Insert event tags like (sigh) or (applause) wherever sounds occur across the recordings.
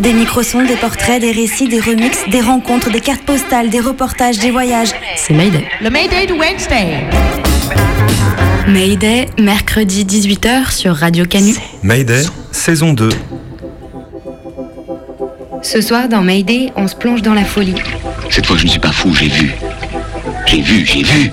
Des microsons, des portraits, des récits, des remixes, des rencontres, des cartes postales, des reportages, des voyages. C'est Mayday. Le Mayday de Wednesday. Mayday, mercredi 18h sur Radio Canu. Mayday, saison 2. Ce soir dans Mayday, on se plonge dans la folie. Cette fois, je ne suis pas fou, j'ai vu. J'ai vu, j'ai vu.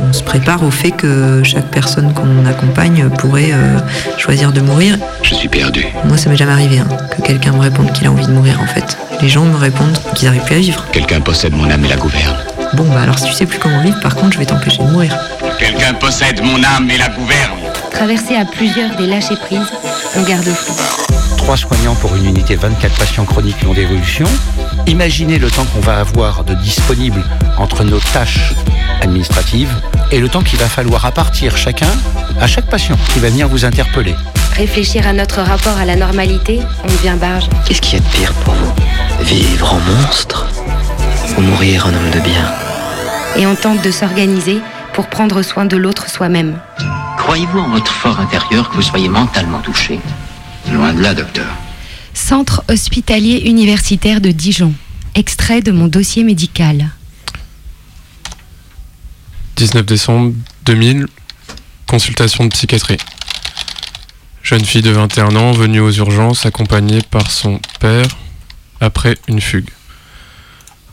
On se prépare au fait que chaque personne qu'on accompagne pourrait euh, choisir de mourir. Je suis perdu. Moi, ça m'est jamais arrivé hein, que quelqu'un me réponde qu'il a envie de mourir en fait. Les gens me répondent qu'ils n'arrivent plus à vivre. Quelqu'un possède mon âme et la gouverne. Bon, bah alors si tu sais plus comment vivre, par contre, je vais t'empêcher de mourir. Quelqu'un possède mon âme et la gouverne. Traversé à plusieurs des lâchers prises, on garde flou. 3 soignants pour une unité 24 patients chroniques longue d'évolution. Imaginez le temps qu'on va avoir de disponible entre nos tâches administratives et le temps qu'il va falloir à partir chacun à chaque patient qui va venir vous interpeller. Réfléchir à notre rapport à la normalité, on devient barge. Qu'est-ce qu'il y a de pire pour vous? Vivre en monstre ou mourir en homme de bien? Et on tente de s'organiser pour prendre soin de l'autre soi-même. Croyez-vous en votre fort intérieur que vous soyez mentalement touché? Loin de là, docteur. Centre hospitalier universitaire de Dijon. Extrait de mon dossier médical. 19 décembre 2000, consultation de psychiatrie. Jeune fille de 21 ans venue aux urgences accompagnée par son père après une fugue.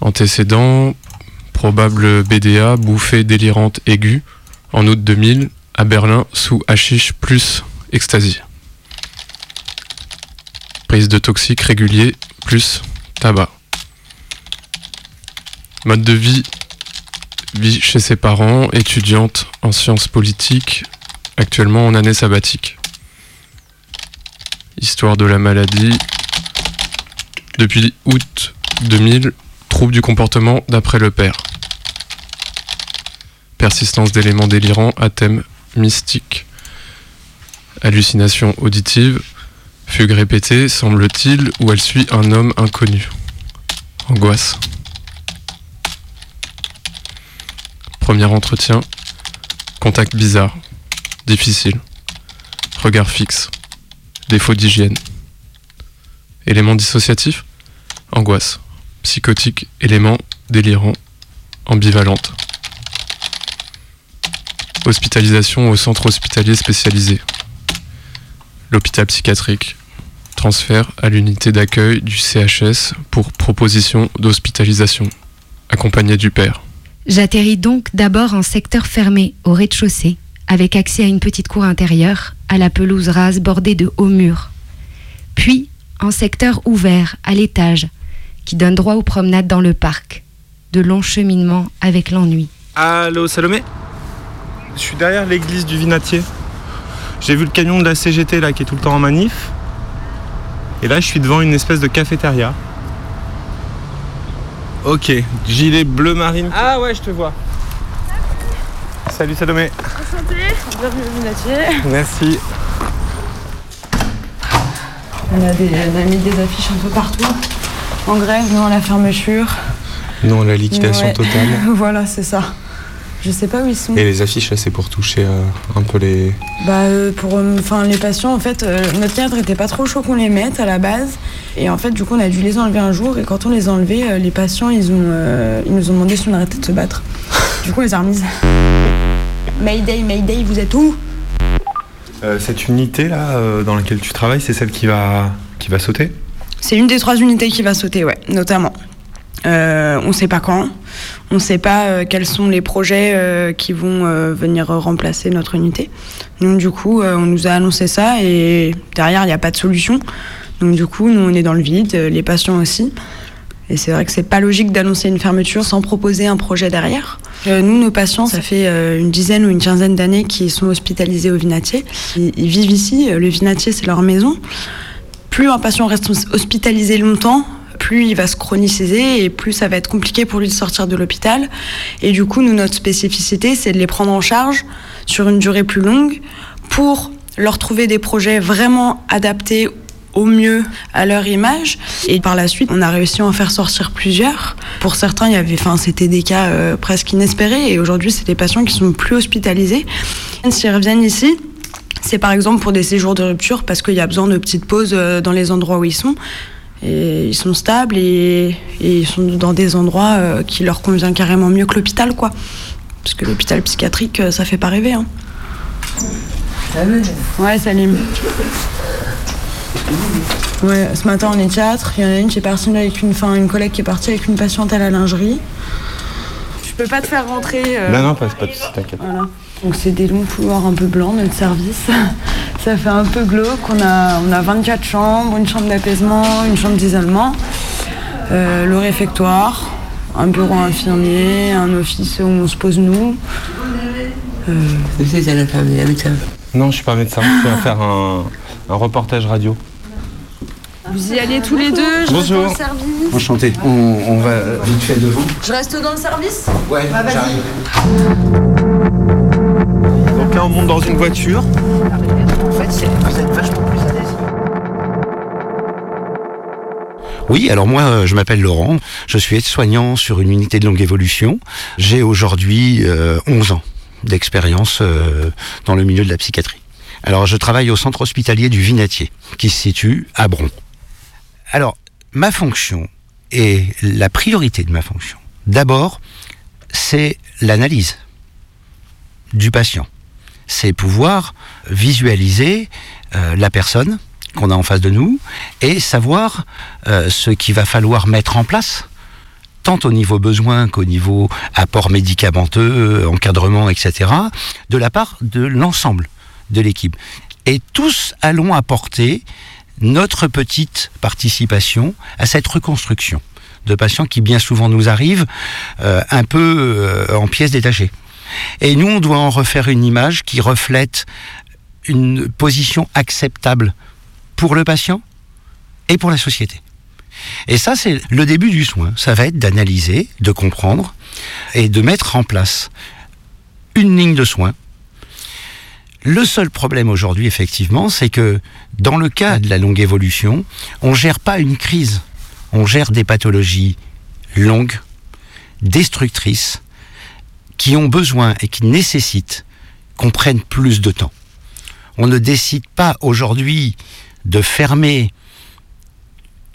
Antécédent, probable BDA, bouffée délirante aiguë, en août 2000, à Berlin, sous hashish plus ecstasy. Prise de toxiques régulier plus tabac. Mode de vie vit chez ses parents, étudiante en sciences politiques, actuellement en année sabbatique. Histoire de la maladie. Depuis août 2000, trouble du comportement d'après le père. Persistance d'éléments délirants à thème mystique. Hallucination auditive. Fugue répétée, semble-t-il, où elle suit un homme inconnu. Angoisse. Premier entretien. Contact bizarre. Difficile. Regard fixe. Défaut d'hygiène. Élément dissociatif. Angoisse. Psychotique. Élément délirant. Ambivalente. Hospitalisation au centre hospitalier spécialisé. L'hôpital psychiatrique. Transfert à l'unité d'accueil du CHS pour proposition d'hospitalisation. Accompagné du père. J'atterris donc d'abord en secteur fermé, au rez-de-chaussée, avec accès à une petite cour intérieure, à la pelouse rase bordée de hauts murs. Puis en secteur ouvert, à l'étage, qui donne droit aux promenades dans le parc. De longs cheminements avec l'ennui. Allô Salomé? Je suis derrière l'église du Vinatier. J'ai vu le camion de la CGT là qui est tout le temps en manif. Et là je suis devant une espèce de cafétéria. Ok, gilet bleu marine. Ah ouais, je te vois. Salut Salomé. Enchanté, bienvenue au Vinatier. Merci. On a, des- on a mis des affiches un peu partout. En grève, non à la fermeture. Non, la liquidation Ouais. totale. (laughs) voilà, c'est ça. Je sais pas où ils sont. Et les affiches là, c'est pour toucher euh, un peu les. Bah, euh, pour euh, enfin, les patients, en fait, euh, notre cadre était pas trop chaud qu'on les mette à la base. Et en fait, du coup, on a dû les enlever un jour. Et quand on les a enlevés, euh, les patients, ils, ont, euh, ils nous ont demandé si on arrêtait de se battre. Du coup, on les a remises. Mayday, Mayday, vous êtes où? Euh, cette unité là euh, dans laquelle tu travailles, c'est celle qui va qui va sauter? C'est une des trois unités qui va sauter, ouais, notamment. Euh, on sait pas quand, on sait pas euh, quels sont les projets euh, qui vont venir remplacer notre unité. Donc du coup, on nous a annoncé ça et derrière, il n'y a pas de solution. Donc du coup, nous, on est dans le vide, les patients aussi. Et c'est vrai que c'est pas logique d'annoncer une fermeture sans proposer un projet derrière. Nous, nos patients, ça fait une dizaine ou une quinzaine d'années qu'ils sont hospitalisés au Vinatier. Ils, ils vivent ici, le Vinatier, c'est leur maison. Plus un patient reste hos- hospitalisé longtemps, plus il va se chroniciser et plus ça va être compliqué pour lui de sortir de l'hôpital. Et du coup, nous, notre spécificité, c'est de les prendre en charge sur une durée plus longue pour leur trouver des projets vraiment adaptés au mieux à leur image. Et par la suite, on a réussi à en faire sortir plusieurs. Pour certains, il y avait, enfin, c'était des cas euh, presque inespérés. Et aujourd'hui, c'est des patients qui sont plus hospitalisés. S'ils reviennent ici, c'est par exemple pour des séjours de rupture parce qu'il y a besoin de petites pauses euh, dans les endroits où ils sont. Et ils sont stables et, et ils sont dans des endroits euh, qui leur convient carrément mieux que l'hôpital, quoi. Parce que l'hôpital psychiatrique, euh, ça fait pas rêver. Hein. Ouais, Salim. Ouais, ce matin on est théâtre, il y en a une qui est partie avec une, enfin, une collègue qui est partie avec une patiente à la lingerie. Je peux pas te faire rentrer. euh, Non, non, pas, pas de t'inquiète. voilà. Donc c'est des longs couloirs un peu blancs, notre service. (laughs) Ça fait un peu glauque. On a, on a 24 chambres, une chambre d'apaisement, une chambre d'isolement, euh, le réfectoire, un bureau infirmier, un office où on se pose nous. Euh, Non, je suis pas médecin, je viens faire un, un reportage radio. Vous y allez tous les deux, je Bonjour. reste dans le service. Enchanté. On, on va vite fait devant. Je reste dans le service? Ouais, Bah, j'arrive. Là, on monte dans une voiture. Oui, alors moi, euh, je m'appelle Laurent. Je suis aide-soignant sur une unité de longue évolution. J'ai aujourd'hui euh, 11 ans d'expérience euh, dans le milieu de la psychiatrie. Alors, je travaille au centre hospitalier du Vinatier, qui se situe à Bron. Alors, ma fonction et la priorité de ma fonction, d'abord, c'est l'analyse du patient. C'est pouvoir visualiser euh, la personne qu'on a en face de nous et savoir euh, ce qu'il va falloir mettre en place, tant au niveau besoin qu'au niveau apport médicamenteux, encadrement, etc., de la part de l'ensemble de l'équipe. Et tous allons apporter notre petite participation à cette reconstruction de patients qui bien souvent nous arrivent euh, un peu en pièces détachées. Et nous, on doit en refaire une image qui reflète une position acceptable pour le patient et pour la société. Et ça, c'est le début du soin. Ça va être d'analyser, de comprendre et de mettre en place une ligne de soins. Le seul problème aujourd'hui, effectivement, c'est que dans le cas de la longue évolution, on ne gère pas une crise, on gère des pathologies longues, destructrices, qui ont besoin et qui nécessitent qu'on prenne plus de temps. On ne décide pas aujourd'hui de fermer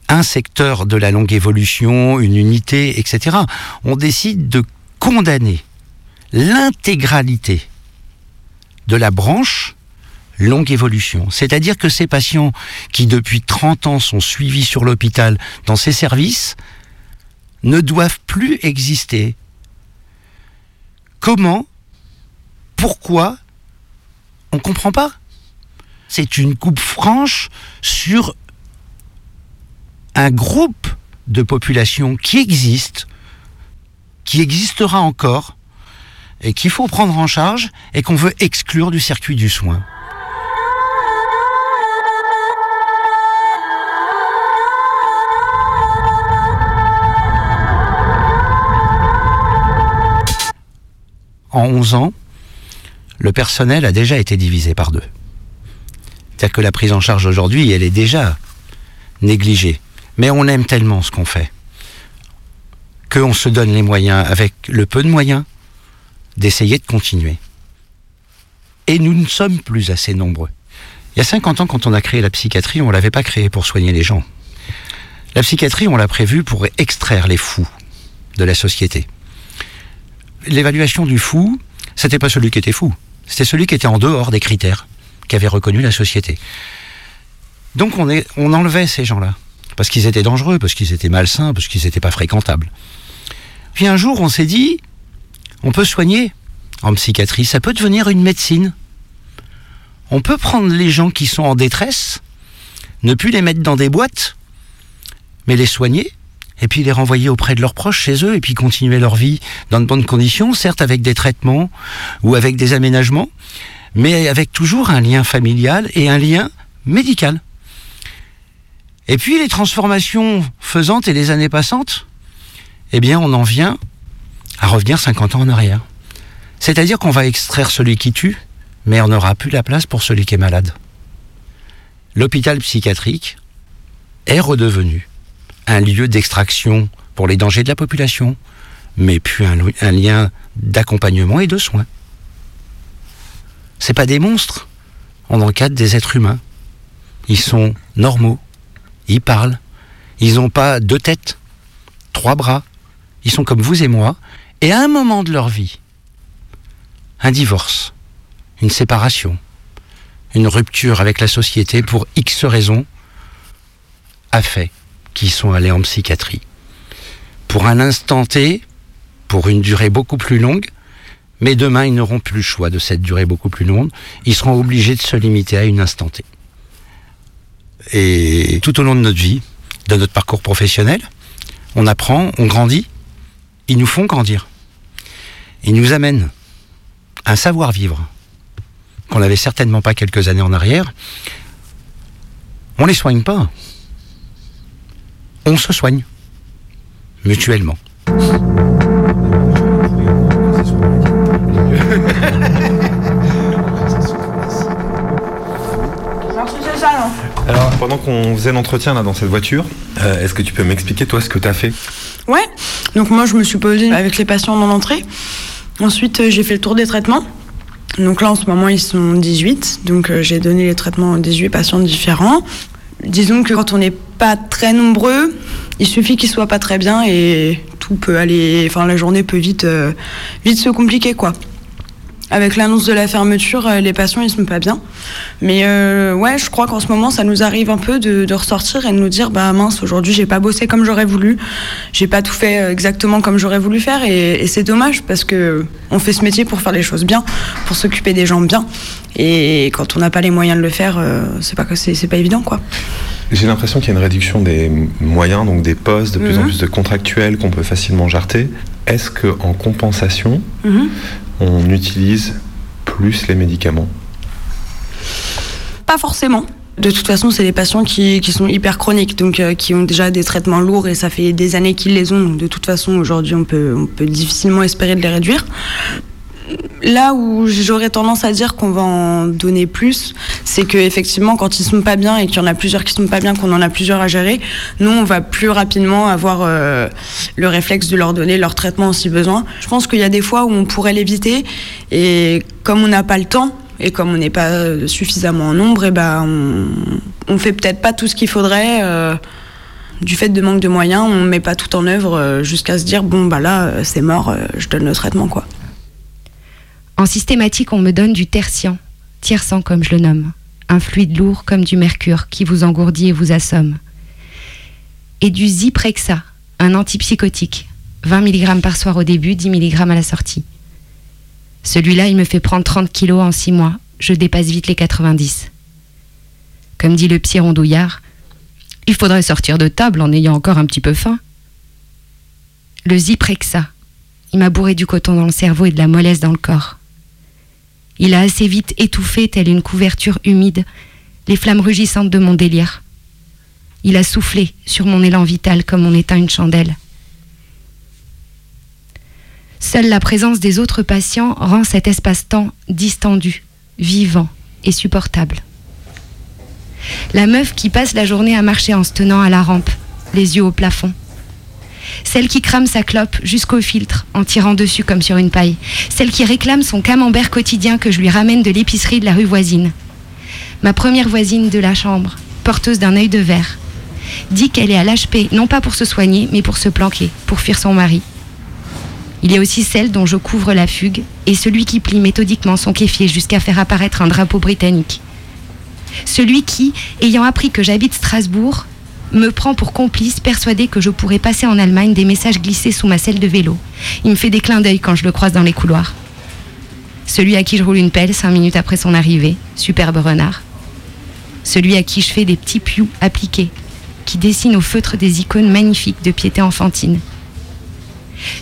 un secteur de la longue évolution, une unité, etc. On décide de condamner l'intégralité de la branche longue évolution. C'est-à-dire que ces patients qui depuis 30 ans sont suivis sur l'hôpital dans ces services ne doivent plus exister. Comment Pourquoi On ne comprend pas. C'est une coupe franche sur un groupe de population qui existe, qui existera encore, et qu'il faut prendre en charge et qu'on veut exclure du circuit du soin. En 11 ans, le personnel a déjà été divisé par deux. C'est-à-dire que la prise en charge aujourd'hui, elle est déjà négligée. Mais on aime tellement ce qu'on fait qu'on se donne les moyens, avec le peu de moyens, d'essayer de continuer. Et nous ne sommes plus assez nombreux. Il y a 50 ans, quand on a créé la psychiatrie, on ne l'avait pas créée pour soigner les gens. La psychiatrie, on l'a prévue pour extraire les fous de la société. L'évaluation du fou, c'était pas celui qui était fou, c'était celui qui était en dehors des critères qu'avait reconnu la société. Donc on, est, on enlevait ces gens-là, parce qu'ils étaient dangereux, parce qu'ils étaient malsains, parce qu'ils n'étaient pas fréquentables. Puis un jour, on s'est dit, on peut soigner en psychiatrie, ça peut devenir une médecine. On peut prendre les gens qui sont en détresse, ne plus les mettre dans des boîtes, mais les soigner, et puis les renvoyer auprès de leurs proches chez eux, et puis continuer leur vie dans de bonnes conditions, certes avec des traitements ou avec des aménagements, mais avec toujours un lien familial et un lien médical. Et puis les transformations faisantes et les années passantes, eh bien on en vient à revenir 50 ans en arrière. C'est-à-dire qu'on va extraire celui qui tue, mais on n'aura plus la place pour celui qui est malade. L'hôpital psychiatrique est redevenu un lieu d'extraction pour les dangers de la population, mais puis un, lien d'accompagnement et de soins. C'est pas des monstres. On encadre des êtres humains. Ils sont normaux. Ils parlent. Ils n'ont pas deux têtes, trois bras. Ils sont comme vous et moi. Et à un moment de leur vie, un divorce, une séparation, une rupture avec la société pour X raisons, a fait qu'ils sont allés en psychiatrie. Pour un instant T, pour une durée beaucoup plus longue, mais demain ils n'auront plus le choix de cette durée beaucoup plus longue, ils seront obligés de se limiter à une instant T. Et tout au long de notre vie, de notre parcours professionnel, on apprend, on grandit, ils nous font grandir. Ils nous amènent un savoir-vivre qu'on n'avait certainement pas quelques années en arrière. On les soigne pas. On se soigne mutuellement. Alors, pendant qu'on faisait l'entretien là dans cette voiture, euh, est-ce que tu peux m'expliquer toi ce que tu as fait? Ouais, donc moi je me suis posée avec les patients dans l'entrée. Ensuite, euh, j'ai fait le tour des traitements. Donc là, en ce moment, ils sont 18. Donc euh, j'ai donné les traitements à 18 patients différents. Disons que quand on n'est pas très nombreux, il suffit qu'ils soient pas très bien et tout peut aller. Enfin, la journée peut vite, euh, vite se compliquer, quoi. Avec l'annonce de la fermeture, euh, les patients ils sont pas bien. Mais euh, ouais, je crois qu'en ce moment, ça nous arrive un peu de, de ressortir et de nous dire bah mince, aujourd'hui j'ai pas bossé comme j'aurais voulu, j'ai pas tout fait euh, exactement comme j'aurais voulu faire et, et c'est dommage parce que on fait ce métier pour faire les choses bien, pour s'occuper des gens bien. Et quand on n'a pas les moyens de le faire, c'est pas c'est pas évident quoi. J'ai l'impression qu'il y a une réduction des moyens, donc des postes, de plus en Mhm. plus de contractuels qu'on peut facilement jarter. Est-ce que en compensation, Mhm. On utilise plus les médicaments Pas forcément. De toute façon, c'est des patients qui, qui sont hyper chroniques, donc euh, qui ont déjà des traitements lourds et ça fait des années qu'ils les ont. Donc de toute façon, aujourd'hui, on peut, on peut difficilement espérer de les réduire. Là où j'aurais tendance à dire qu'on va en donner plus, c'est que effectivement, quand ils sont pas bien et qu'il y en a plusieurs qui sont pas bien, qu'on en a plusieurs à gérer, nous, on va plus rapidement avoir euh, le réflexe de leur donner leur traitement si besoin. Je pense qu'il y a des fois où on pourrait l'éviter et comme on n'a pas le temps et comme on n'est pas euh, suffisamment en nombre, et ben on, fait peut-être pas tout ce qu'il faudrait. euh, du fait de manque de moyens, on met pas tout en œuvre jusqu'à se dire bon bah là c'est mort, je donne le traitement quoi. En systématique, on me donne du tertian, tiers-sang comme je le nomme, un fluide lourd comme du mercure qui vous engourdit et vous assomme. Et du Zyprexa, un antipsychotique, 20 mg par soir au début, 10 mg à la sortie. Celui-là, il me fait prendre 30 kilos en 6 mois, je dépasse vite les 90. Comme dit le psy rondouillard, il faudrait sortir de table en ayant encore un petit peu faim. Le Zyprexa, il m'a bourré du coton dans le cerveau et de la mollesse dans le corps. Il a assez vite étouffé, telle une couverture humide, les flammes rugissantes de mon délire. Il a soufflé sur mon élan vital comme on éteint une chandelle. Seule la présence des autres patients rend cet espace-temps distendu, vivant et supportable. La meuf qui passe la journée à marcher en se tenant à la rampe, les yeux au plafond. Celle qui crame sa clope jusqu'au filtre en tirant dessus comme sur une paille. Celle qui réclame son camembert quotidien que je lui ramène de l'épicerie de la rue voisine. Ma première voisine de la chambre, porteuse d'un œil de verre, dit qu'elle est à l'HP non pas pour se soigner, mais pour se planquer, pour fuir son mari. Il y a aussi celle dont je couvre la fugue et celui qui plie méthodiquement son kéfier jusqu'à faire apparaître un drapeau britannique. Celui qui, ayant appris que j'habite Strasbourg, me prend pour complice, persuadé que je pourrais passer en Allemagne des messages glissés sous ma selle de vélo. Il me fait des clins d'œil quand je le croise dans les couloirs. Celui à qui je roule une pelle cinq minutes après son arrivée, superbe renard. Celui à qui je fais des petits pious appliqués, qui dessine au feutre des icônes magnifiques de piété enfantine.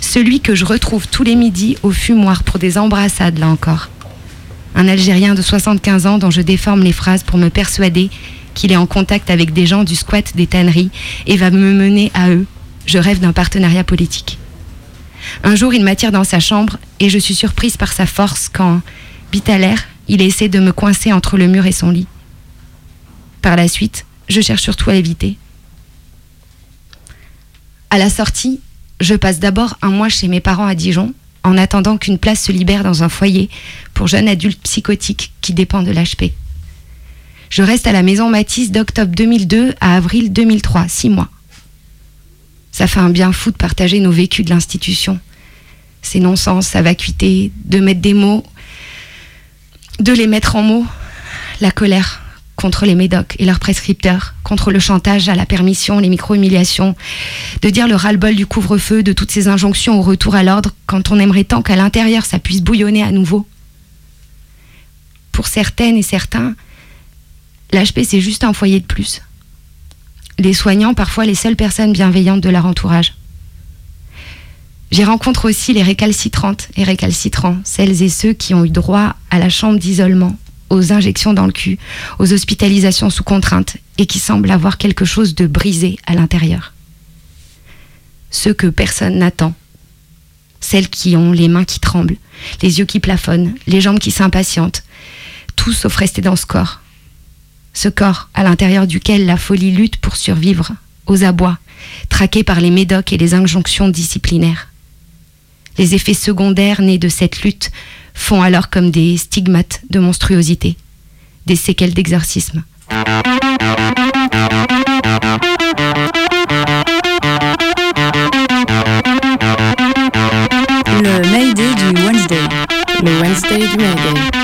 Celui que je retrouve tous les midis au fumoir pour des embrassades, là encore. Un Algérien de 75 ans dont je déforme les phrases pour me persuader qu'il est en contact avec des gens du squat des tanneries et va me mener à eux. Je rêve d'un partenariat politique. Un jour, il m'attire dans sa chambre et je suis surprise par sa force quand, bit à l'air, il essaie de me coincer entre le mur et son lit. Par la suite, je cherche surtout à l'éviter. À la sortie, je passe d'abord un mois chez mes parents à Dijon, en attendant qu'une place se libère dans un foyer pour jeunes adultes psychotiques qui dépendent de l'HP. Je reste à la maison Matisse d'octobre 2002 à avril 2003, six mois. Ça fait un bien fou de partager nos vécus de l'institution. Ces non-sens, sa vacuité, de mettre des mots, de les mettre en mots, la colère contre les médocs et leurs prescripteurs, contre le chantage à la permission, les micro-humiliations, de dire le ras-le-bol du couvre-feu, de toutes ces injonctions au retour à l'ordre, quand on aimerait tant qu'à l'intérieur ça puisse bouillonner à nouveau. Pour certaines et certains, l'HP c'est juste un foyer de plus. Les soignants, parfois les seules personnes bienveillantes de leur entourage. J'y rencontre aussi les récalcitrantes et récalcitrants, celles et ceux qui ont eu droit à la chambre d'isolement, aux injections dans le cul, aux hospitalisations sous contrainte et qui semblent avoir quelque chose de brisé à l'intérieur. Ceux que personne n'attend. Celles qui ont les mains qui tremblent, les yeux qui plafonnent, les jambes qui s'impatientent. Tout sauf rester dans ce corps. Ce corps à l'intérieur duquel la folie lutte pour survivre, aux abois, traqué par les médocs et les injonctions disciplinaires. Les effets secondaires nés de cette lutte font alors comme des stigmates de monstruosité, des séquelles d'exorcisme. Le du Wednesday. Le.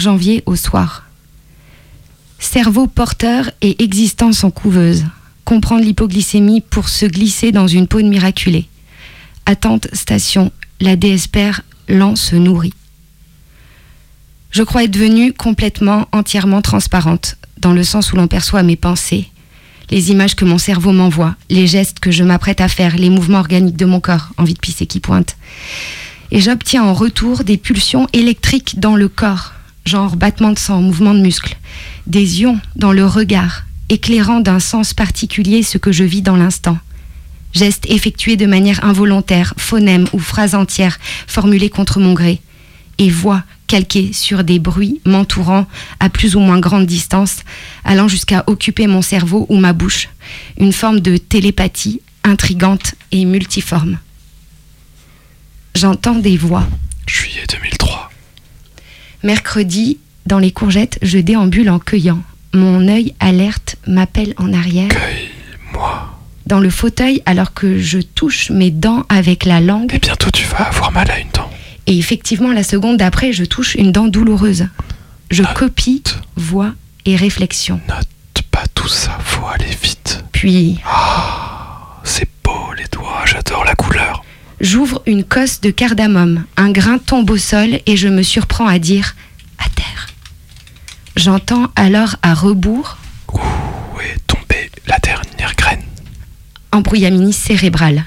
Janvier au soir. Cerveau porteur et existence en couveuse. Comprendre l'hypoglycémie pour se glisser dans une peau de miraculée. Attente station, la déespère lent se nourrit. Je crois être devenue complètement, entièrement transparente, dans le sens où l'on perçoit mes pensées, les images que mon cerveau m'envoie, les gestes que je m'apprête à faire, les mouvements organiques de mon corps, envie de pisser qui pointe. Et j'obtiens en retour des pulsions électriques dans le corps, genre battement de sang, mouvement de muscles, des ions dans le regard, éclairant d'un sens particulier ce que je vis dans l'instant. Gestes effectués de manière involontaire, phonèmes ou phrases entières formulées contre mon gré, et voix calquées sur des bruits m'entourant à plus ou moins grande distance, allant jusqu'à occuper mon cerveau ou ma bouche, une forme de télépathie intrigante et multiforme. J'entends des voix. Juillet 2003. Mercredi, dans les courgettes, je déambule en cueillant. Mon œil alerte m'appelle en arrière. Cueille-moi. dans le fauteuil alors que je touche mes dents avec la langue. Et bientôt tu vas avoir mal à une dent. Et effectivement, la seconde d'après, je touche une dent douloureuse. Je copie voix et réflexion. Note pas tout ça, faut aller vite. Puis. c'est beau les doigts, j'adore la couleur. J'ouvre une cosse de cardamome, un grain tombe au sol et je me surprends à dire à terre. J'entends alors à rebours. Où est tombée la dernière graine? Embrouillamini cérébrale.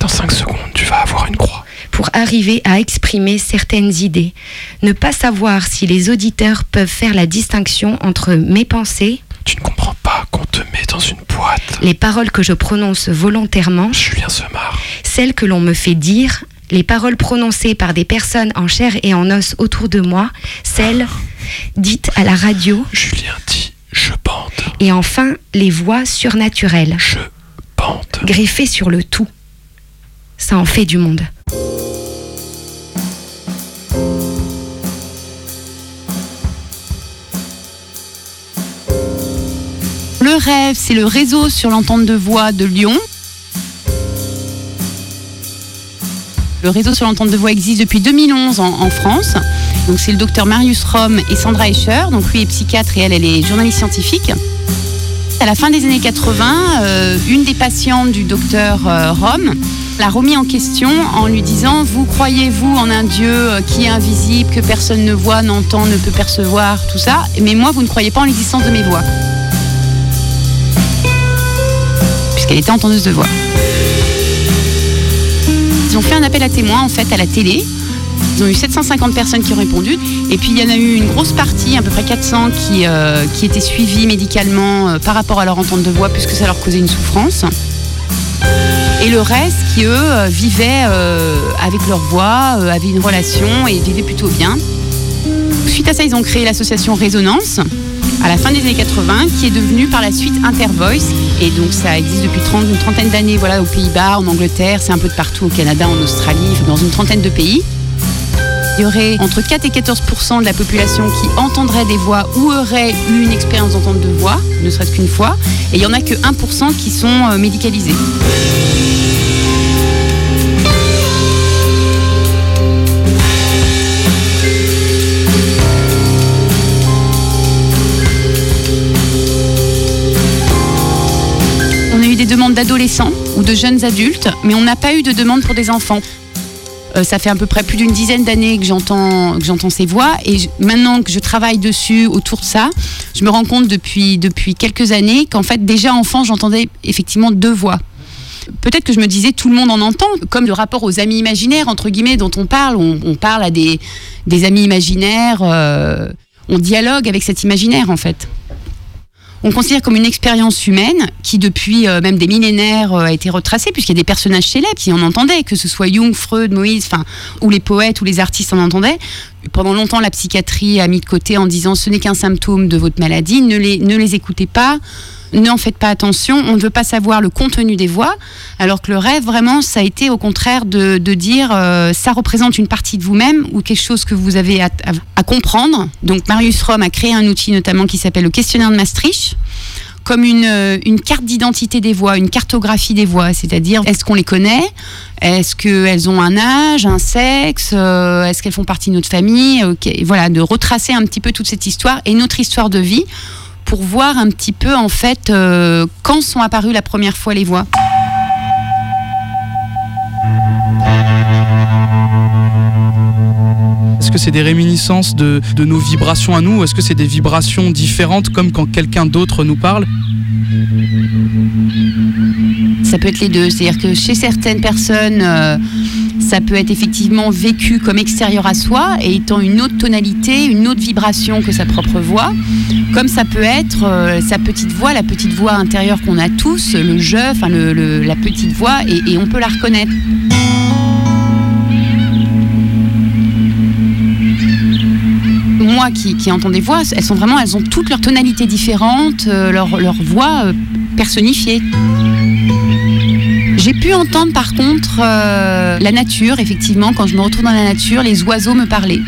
Dans 5 secondes, tu vas avoir une croix. Pour arriver à exprimer certaines idées, ne pas savoir si les auditeurs peuvent faire la distinction entre mes pensées. Tu ne comprends pas qu'on te met dans une boîte. Les paroles que je prononce volontairement. Julien Semard. Celles que l'on me fait dire. Les paroles prononcées par des personnes en chair et en os autour de moi. Celles dites à la radio. Julien dit je bande. Et enfin, les voix surnaturelles. Je bande. Greffées sur le tout. Ça en fait du monde. Le rêve, c'est le réseau sur l'entente de voix de Lyon. Le réseau sur l'entente de voix existe depuis 2011 en, France. Donc c'est le docteur Marius Rom et Sandra Escher. Donc lui est psychiatre et elle, est journaliste scientifique. À la fin des années 80, euh, une des patientes du docteur euh, Rom l'a remis en question en lui disant Vous croyez-vous en un Dieu euh, qui est invisible, que personne ne voit, n'entend, ne peut percevoir, tout ça? Mais moi, vous ne croyez pas en l'existence de mes voix. Puisqu'elle était entendeuse de voix. Ils ont fait un appel à témoins en fait à la télé. Ils ont eu 750 personnes qui ont répondu. Et puis il y en a eu une grosse partie, à peu près 400, qui, euh, qui étaient suivis médicalement euh, par rapport à leur entente de voix, puisque ça leur causait une souffrance. Et le reste qui, eux, euh, vivaient avec leur voix, avaient une relation et vivaient plutôt bien. Suite à ça, ils ont créé l'association Résonance à la fin des années 80, qui est devenue par la suite Intervoice. Et donc ça existe depuis 30, une trentaine d'années voilà, aux Pays-Bas, en Angleterre, c'est un peu de partout, au Canada, en Australie, dans une trentaine de pays. Il y aurait entre 4 et 14% de la population qui entendrait des voix ou aurait eu une expérience d'entente de voix, ne serait-ce qu'une fois. Et il n'y en a que 1% qui sont euh, médicalisés. D'adolescents ou de jeunes adultes, mais on n'a pas eu de demande pour des enfants. Euh, ça fait à peu près plus d'une dizaine d'années que j'entends que j'entends ces voix et maintenant que je travaille dessus autour de ça, je me rends compte depuis depuis quelques années qu'en fait déjà enfant j'entendais effectivement deux voix. Peut-être que je me disais tout le monde en entend, comme le rapport aux amis imaginaires entre guillemets dont on parle, on, on parle à des des amis imaginaires, euh, on dialogue avec cet imaginaire en fait. On considère comme une expérience humaine qui, depuis euh, même des millénaires, euh, a été retracée, puisqu'il y a des personnages célèbres qui en entendaient, que ce soit Jung, Freud, Moïse, enfin, ou les poètes ou les artistes en entendaient. Pendant longtemps, la psychiatrie a mis de côté en disant ce n'est qu'un symptôme de votre maladie, ne les, ne les écoutez pas, n'en faites pas attention, on ne veut pas savoir le contenu des voix, alors que le rêve, vraiment, ça a été au contraire de, de dire euh, ça représente une partie de vous-même ou quelque chose que vous avez à, à- comprendre. Donc Marius Rom a créé un outil notamment qui s'appelle le questionnaire de Maastricht comme une, euh, une carte d'identité des voix, une cartographie des voix, c'est-à-dire est-ce qu'on les connaît, est-ce qu'elles ont un âge, un sexe, euh, est-ce qu'elles font partie de notre famille, voilà, de retracer un petit peu toute cette histoire et notre histoire de vie pour voir un petit peu en fait euh, quand sont apparues la première fois les voix. Est-ce que c'est des réminiscences de, de nos vibrations à nous ou est-ce que c'est des vibrations différentes comme quand quelqu'un d'autre nous parle? Ça peut être les deux, c'est-à-dire que chez certaines personnes, euh, ça peut être effectivement vécu comme extérieur à soi et étant une autre tonalité, une autre vibration que sa propre voix, comme ça peut être euh, sa petite voix, la petite voix intérieure qu'on a tous, le je, enfin le- la petite voix, et on peut la reconnaître. Moi qui, qui entends des voix, elles sont vraiment, elles ont toutes leurs tonalités différentes, euh, leur, voix euh, personnifiée. J'ai pu entendre par contre euh, la nature, effectivement, quand je me retrouve dans la nature, les oiseaux me parler.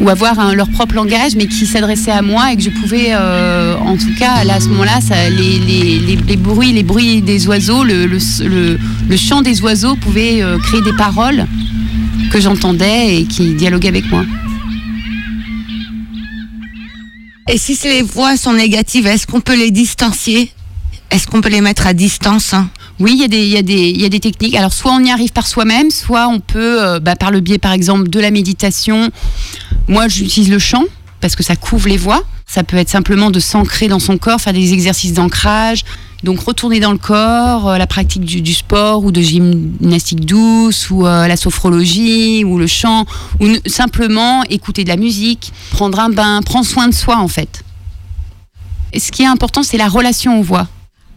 ou avoir leur propre langage, mais qui s'adressait à moi et que je pouvais, euh, en tout cas, là, à ce moment-là, les, bruits, les bruits des oiseaux, le- le chant des oiseaux pouvait euh, créer des paroles que j'entendais et qui dialoguaient avec moi. Et si les voix sont négatives, est-ce qu'on peut les distancier? Est-ce qu'on peut les mettre à distance hein? Oui, il y, a des- il y, a des- il y a des techniques. Alors, soit on y arrive par soi-même, soit on peut, euh, bah, par le biais, par exemple, de la méditation. Moi, j'utilise le chant parce que ça couvre les voix. Ça peut être simplement de s'ancrer dans son corps, faire des exercices d'ancrage. Donc, retourner dans le corps, euh, la pratique du, du sport ou de gymnastique douce ou euh, la sophrologie ou le chant ou simplement écouter de la musique, prendre un bain, prendre soin de soi, en fait. Et ce qui est important, c'est la relation aux voix.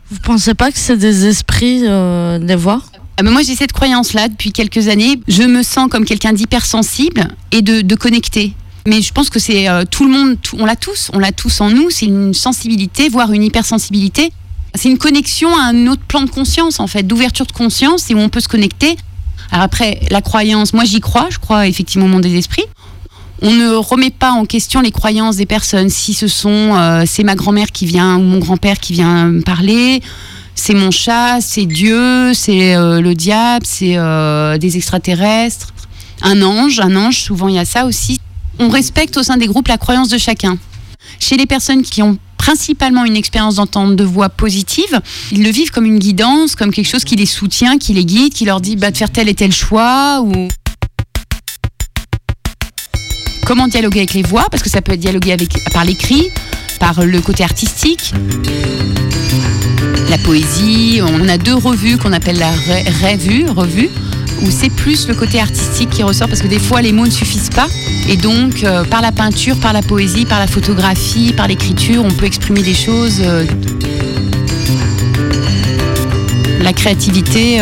Vous pensez pas que c'est des esprits, euh, des voix? Ah ben moi j'ai cette croyance-là depuis quelques années. Je me sens comme quelqu'un d'hypersensible et de, de connecté. Mais je pense que c'est euh, tout le monde, on l'a tous, on l'a tous en nous. C'est une sensibilité, voire une hypersensibilité. C'est une connexion à un autre plan de conscience en fait, d'ouverture de conscience et où on peut se connecter. Alors après la croyance, moi j'y crois, je crois effectivement au monde des esprits. On ne remet pas en question les croyances des personnes. Si ce sont, euh, c'est ma grand-mère qui vient ou mon grand-père qui vient me parler, c'est mon chat, c'est Dieu, c'est euh, le diable, c'est des extraterrestres, un ange, un ange, souvent il y a ça aussi. On respecte au sein des groupes la croyance de chacun. Chez les personnes qui ont principalement une expérience d'entente de voix positive, ils le vivent comme une guidance, comme quelque chose qui les soutient, qui les guide, qui leur dit bah, de faire tel et tel choix ou comment dialoguer avec les voix, parce que ça peut être dialoguer avec, par l'écrit, par le côté artistique, la poésie. On a deux revues qu'on appelle la revue, revue, où c'est plus le côté artistique qui ressort, parce que des fois les mots ne suffisent pas. Et donc, euh, par la peinture, par la poésie, par la photographie, par l'écriture, on peut exprimer des choses. euh, la créativité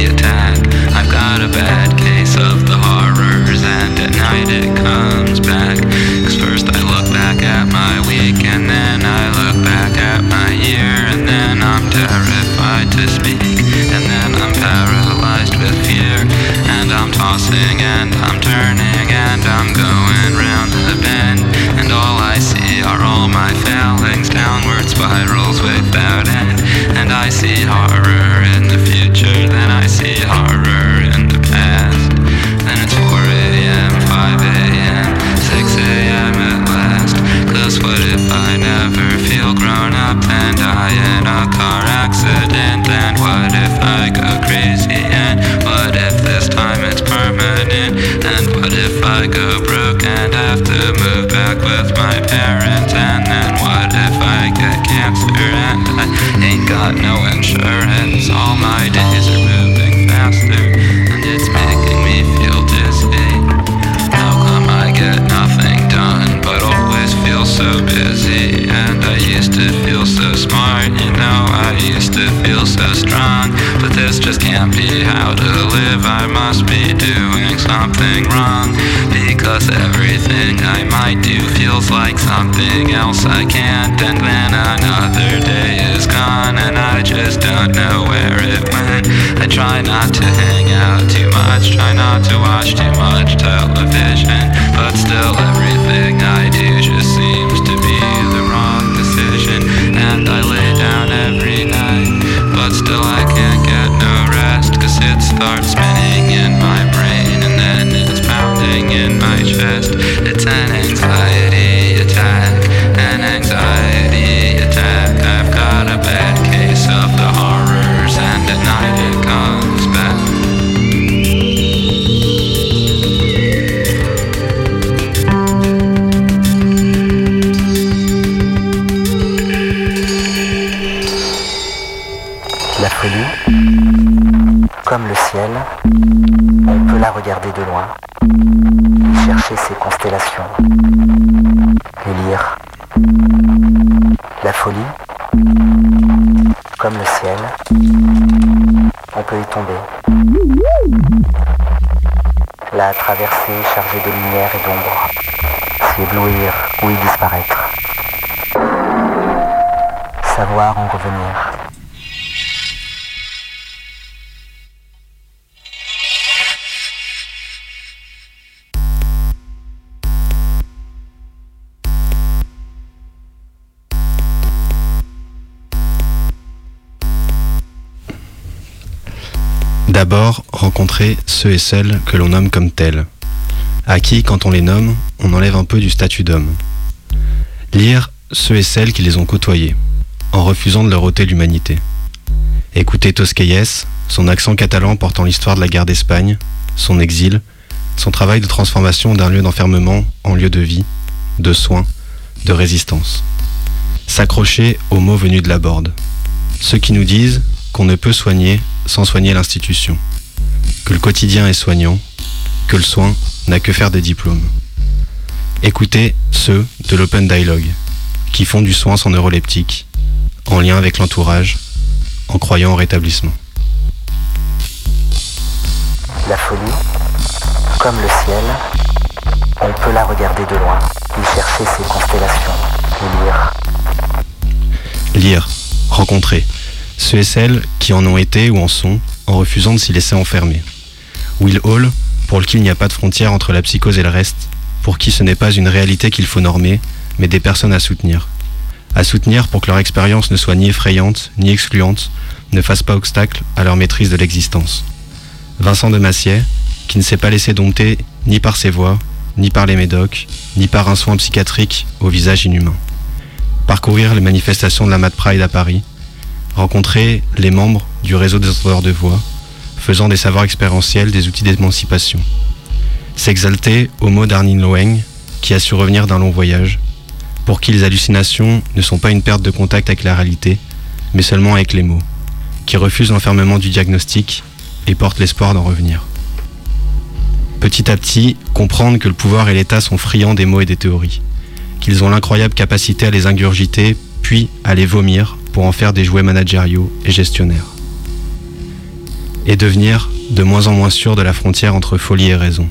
it comes back. First I look back at my week and then I look back at my year and then I'm terrified to speak. And then I'm paralyzed with fear and I'm tossing and I'm turning and I'm going round the bend. And all I see are all my failings downward spirals without end. And I see horror in the future then I see horror I go crazy and what if this time it's permanent? And what if I go broke and have to move back with my parents? And then what if I get cancer? And I ain't got no insurance. All my days to feel so smart, you know I used to feel so strong. But this just can't be how to live. I must be doing something wrong. Because everything I might do feels like something else I can't. And then another day is gone and I just don't know where it went. I try not to hang out too much, try not to watch too much television. But still everything I do just but still I can't get no rest Cause it starts spinning in my brain and then it's pounding in my chest. It's an anxiety attack, an anxiety attack. I've got a bad case of the horrors and at night it on peut la regarder de loin, chercher ses constellations, les lire. La folie, comme le ciel, on peut y tomber. La traversée chargée de lumière et d'ombre, s'y éblouir ou y disparaître. Savoir en revenir. D'abord, rencontrer ceux et celles que l'on nomme comme tels, à qui, quand on les nomme, on enlève un peu du statut d'homme. Lire ceux et celles qui les ont côtoyés, en refusant de leur ôter l'humanité. Écouter Tosquelles, son accent catalan portant l'histoire de la guerre d'Espagne, son exil, son travail de transformation d'un lieu d'enfermement en lieu de vie, de soins, de résistance. S'accrocher aux mots venus de la borde. Ceux qui nous disent qu'on ne peut soigner sans soigner l'institution, que le quotidien est soignant, que le soin n'a que faire des diplômes. Écoutez ceux de l'Open Dialogue, qui font du soin sans neuroleptique, en lien avec l'entourage, en croyant au rétablissement. La folie, comme le ciel, on peut la regarder de loin, y chercher ses constellations, et lire. Lire, rencontrer, ceux et celles qui en ont été ou en sont, en refusant de s'y laisser enfermer. Will Hall, pour lequel il n'y a pas de frontière entre la psychose et le reste, pour qui ce n'est pas une réalité qu'il faut normer, mais des personnes à soutenir. À soutenir pour que leur expérience ne soit ni effrayante, ni excluante, ne fasse pas obstacle à leur maîtrise de l'existence. Vincent de Massier, qui ne s'est pas laissé dompter ni par ses voix, ni par les médocs, ni par un soin psychiatrique au visage inhumain. Parcourir les manifestations de la Mad Pride à Paris, rencontrer les membres du réseau des entendeurs de voix, faisant des savoirs expérientiels des outils d'émancipation. S'exalter au mot d'Arnin Loeng, qui a su revenir d'un long voyage, pour qui les hallucinations ne sont pas une perte de contact avec la réalité, mais seulement avec les mots, qui refuse l'enfermement du diagnostic et porte l'espoir d'en revenir. Petit à petit, comprendre que le pouvoir et l'État sont friands des mots et des théories, qu'ils ont l'incroyable capacité à les ingurgiter, puis à les vomir pour en faire des jouets managériaux et gestionnaires. Et devenir de moins en moins sûr de la frontière entre folie et raison.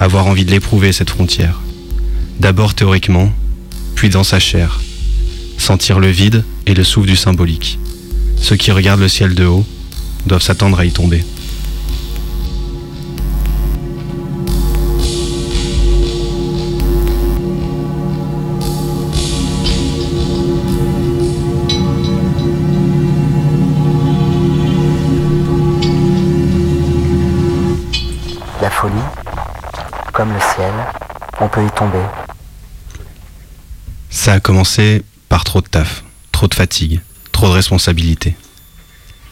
Avoir envie de l'éprouver, cette frontière. D'abord théoriquement, puis dans sa chair. Sentir le vide et le souffle du symbolique. Ceux qui regardent le ciel de haut doivent s'attendre à y tomber. Ça a commencé par trop de taf, trop de fatigue, trop de responsabilités.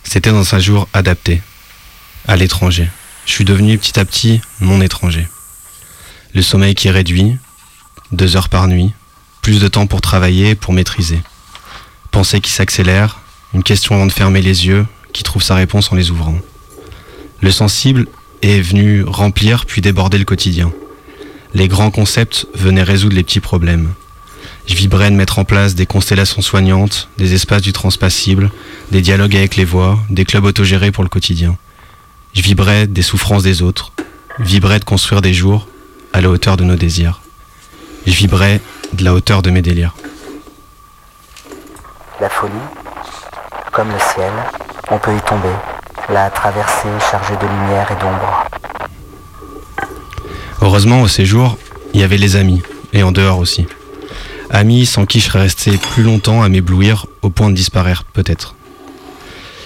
C'était dans un jour adapté, à l'étranger. Je suis devenu petit à petit mon étranger. Le sommeil qui est réduit, deux heures par nuit, plus de temps pour travailler, pour maîtriser. Pensée qui s'accélère, une question avant de fermer les yeux, qui trouve sa réponse en les ouvrant. Le sensible est venu remplir puis déborder le quotidien. Les grands concepts venaient résoudre les petits problèmes. Je vibrais de mettre en place des constellations soignantes, des espaces du transpassible, des dialogues avec les voix, des clubs autogérés pour le quotidien. Je vibrais des souffrances des autres, vibrais de construire des jours à la hauteur de nos désirs. Je vibrais de la hauteur de mes délires. La folie, comme le ciel, on peut y tomber. La traversée chargée de lumière et d'ombre. Heureusement, au séjour, il y avait les amis, et en dehors aussi. Amis sans qui je serais resté plus longtemps à m'éblouir au point de disparaître, peut-être.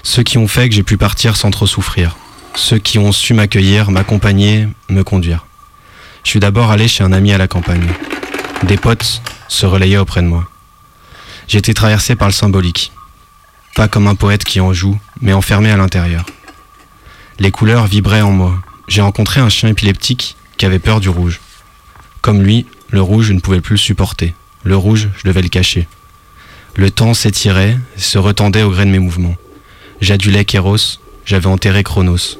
Ceux qui ont fait que j'ai pu partir sans trop souffrir. Ceux qui ont su m'accueillir, m'accompagner, me conduire. Je suis d'abord allé chez un ami à la campagne. Des potes se relayaient auprès de moi. Été traversé par le symbolique. Pas comme un poète qui en joue, mais enfermé à l'intérieur. Les couleurs vibraient en moi. J'ai rencontré un chien épileptique qui avait peur du rouge. Comme lui, le rouge, je ne pouvais plus le supporter. Le rouge, je devais le cacher. Le temps s'étirait, se retendait au gré de mes mouvements. J'adulais Kéros, j'avais enterré Chronos.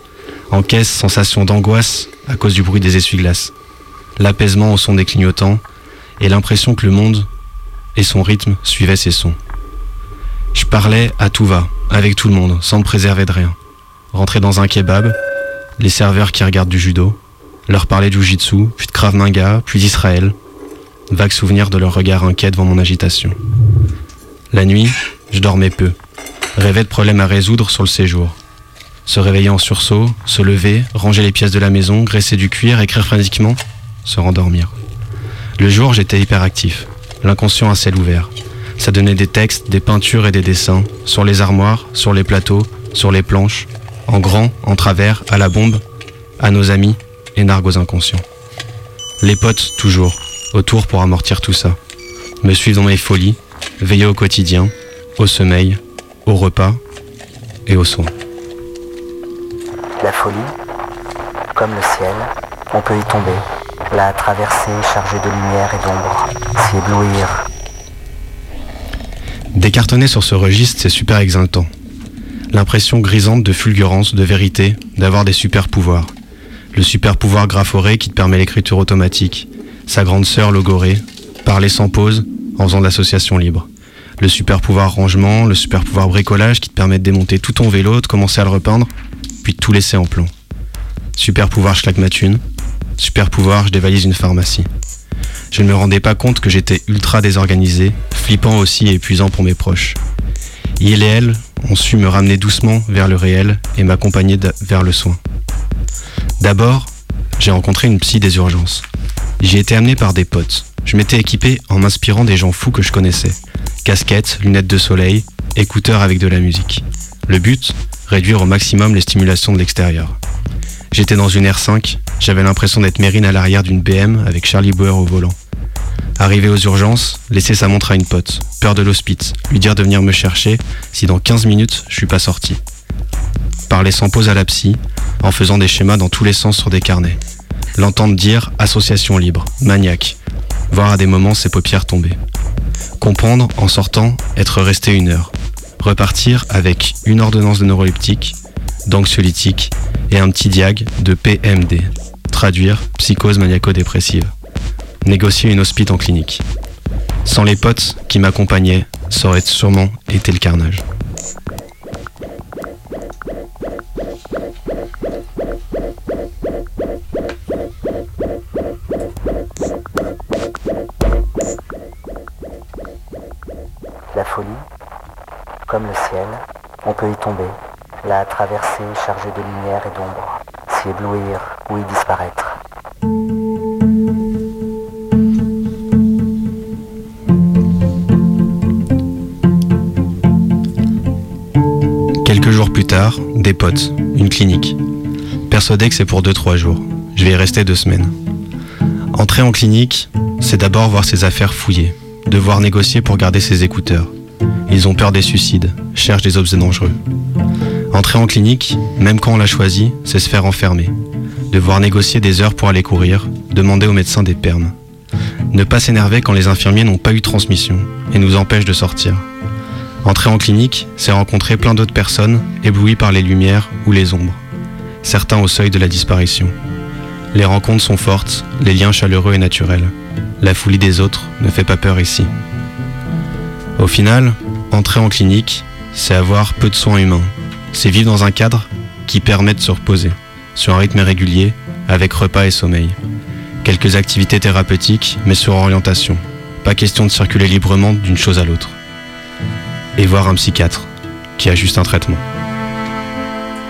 En caisse, sensation d'angoisse à cause du bruit des essuie-glaces. L'apaisement au son des clignotants et l'impression que le monde et son rythme suivaient ses sons. Je parlais à tout va, avec tout le monde, sans me préserver de rien. Rentrer dans un kebab, les serveurs qui regardent du judo, leur parler du jitsu, puis de Krav puis d'Israël. Vague souvenir de leur regard inquiet devant mon agitation. La nuit, je dormais peu. Rêvais de problèmes à résoudre sur le séjour. Se réveiller en sursaut, se lever, ranger les pièces de la maison, graisser du cuir, écrire frénétiquement, se rendormir. Le jour, j'étais hyperactif, l'inconscient à ciel ouvert. Ça donnait des textes, des peintures et des dessins, sur les armoires, sur les plateaux, sur les planches, en grand, en travers, à la bombe, à nos amis et nargos inconscients. Les potes, toujours, autour pour amortir tout ça. Me suivre dans mes folies, veiller au quotidien, au sommeil, au repas et au soin. La folie, comme le ciel, on peut y tomber, la traverser chargée de lumière et d'ombre, s'y éblouir. Décartonner sur ce registre, c'est super exaltant. L'impression grisante de fulgurance, de vérité, d'avoir des super pouvoirs. Le super pouvoir graphoret qui te permet l'écriture automatique. Sa grande sœur logorée, parler sans pause en faisant de l'association libre. Le super pouvoir rangement, le super pouvoir bricolage qui te permet de démonter tout ton vélo, de commencer à le repeindre, puis de tout laisser en plan. Super pouvoir je claque ma thune. Super pouvoir je dévalise une pharmacie. Je ne me rendais pas compte que j'étais ultra désorganisé, flippant aussi et épuisant pour mes proches. Il et elle ont su me ramener doucement vers le réel et m'accompagner vers le soin. D'abord, j'ai rencontré une psy des urgences. J'y étais amené par des potes. Je m'étais équipé en m'inspirant des gens fous que je connaissais. Casquettes, lunettes de soleil, écouteurs avec de la musique. Le but Réduire au maximum les stimulations de l'extérieur. J'étais dans une R5, j'avais l'impression d'être Mérine à l'arrière d'une BM avec Charlie Bauer au volant. Arrivé aux urgences, laisser sa montre à une pote, peur de l'hospice, lui dire de venir me chercher si dans 15 minutes je suis pas sorti. Parler sans pause à la psy, en faisant des schémas dans tous les sens sur des carnets. L'entendre dire association libre, maniaque, voir à des moments ses paupières tomber. Comprendre en sortant, être resté une heure. Repartir avec une ordonnance de neuroleptique, d'anxiolytique et un petit diag de PMD. Traduire psychose maniaco-dépressive. Négocier une hospite en clinique. Sans les potes qui m'accompagnaient, ça aurait sûrement été le carnage. La folie, comme le ciel, on peut y tomber, la traverser chargée de lumière et d'ombre, s'y éblouir ou y disparaître. Quelques jours plus tard, des potes, une clinique. Persuadé que c'est pour 2-3 jours. Je vais y rester deux semaines. Entrer en clinique, c'est d'abord voir ses affaires fouillées, devoir négocier pour garder ses écouteurs. Ils ont peur des suicides, cherchent des objets dangereux. Entrer en clinique, même quand on l'a choisi, c'est se faire enfermer. Devoir négocier des heures pour aller courir, demander au médecin des permes. Ne pas s'énerver quand les infirmiers n'ont pas eu transmission et nous empêchent de sortir. Entrer en clinique, c'est rencontrer plein d'autres personnes éblouies par les lumières ou les ombres. Certains au seuil de la disparition. Les rencontres sont fortes, les liens chaleureux et naturels. La folie des autres ne fait pas peur ici. Au final, entrer en clinique, c'est avoir peu de soins humains. C'est vivre dans un cadre qui permet de se reposer, sur un rythme régulier, avec repas et sommeil. Quelques activités thérapeutiques, mais sur orientation. Pas question de circuler librement d'une chose à l'autre. Et voir un psychiatre, qui a juste un traitement.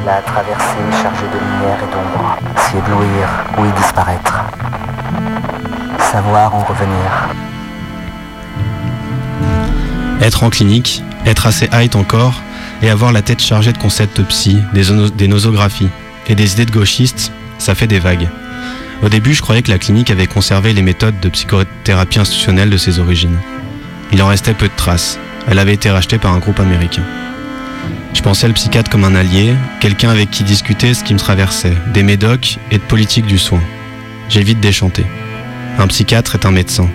La traversée chargée de lumière et d'ombre, s'y éblouir ou y disparaître. Savoir en revenir. Être en clinique, être assez height encore, et avoir la tête chargée de concepts psy, des, des nosographies et des idées de gauchistes, ça fait des vagues. Au début, je croyais que la clinique avait conservé les méthodes de psychothérapie institutionnelle de ses origines. Il en restait peu de traces. Elle avait été rachetée par un groupe américain. Je pensais le psychiatre comme un allié, quelqu'un avec qui discuter ce qui me traversait, des médocs et de politique du soin. J'ai vite déchanté. Un psychiatre est un médecin.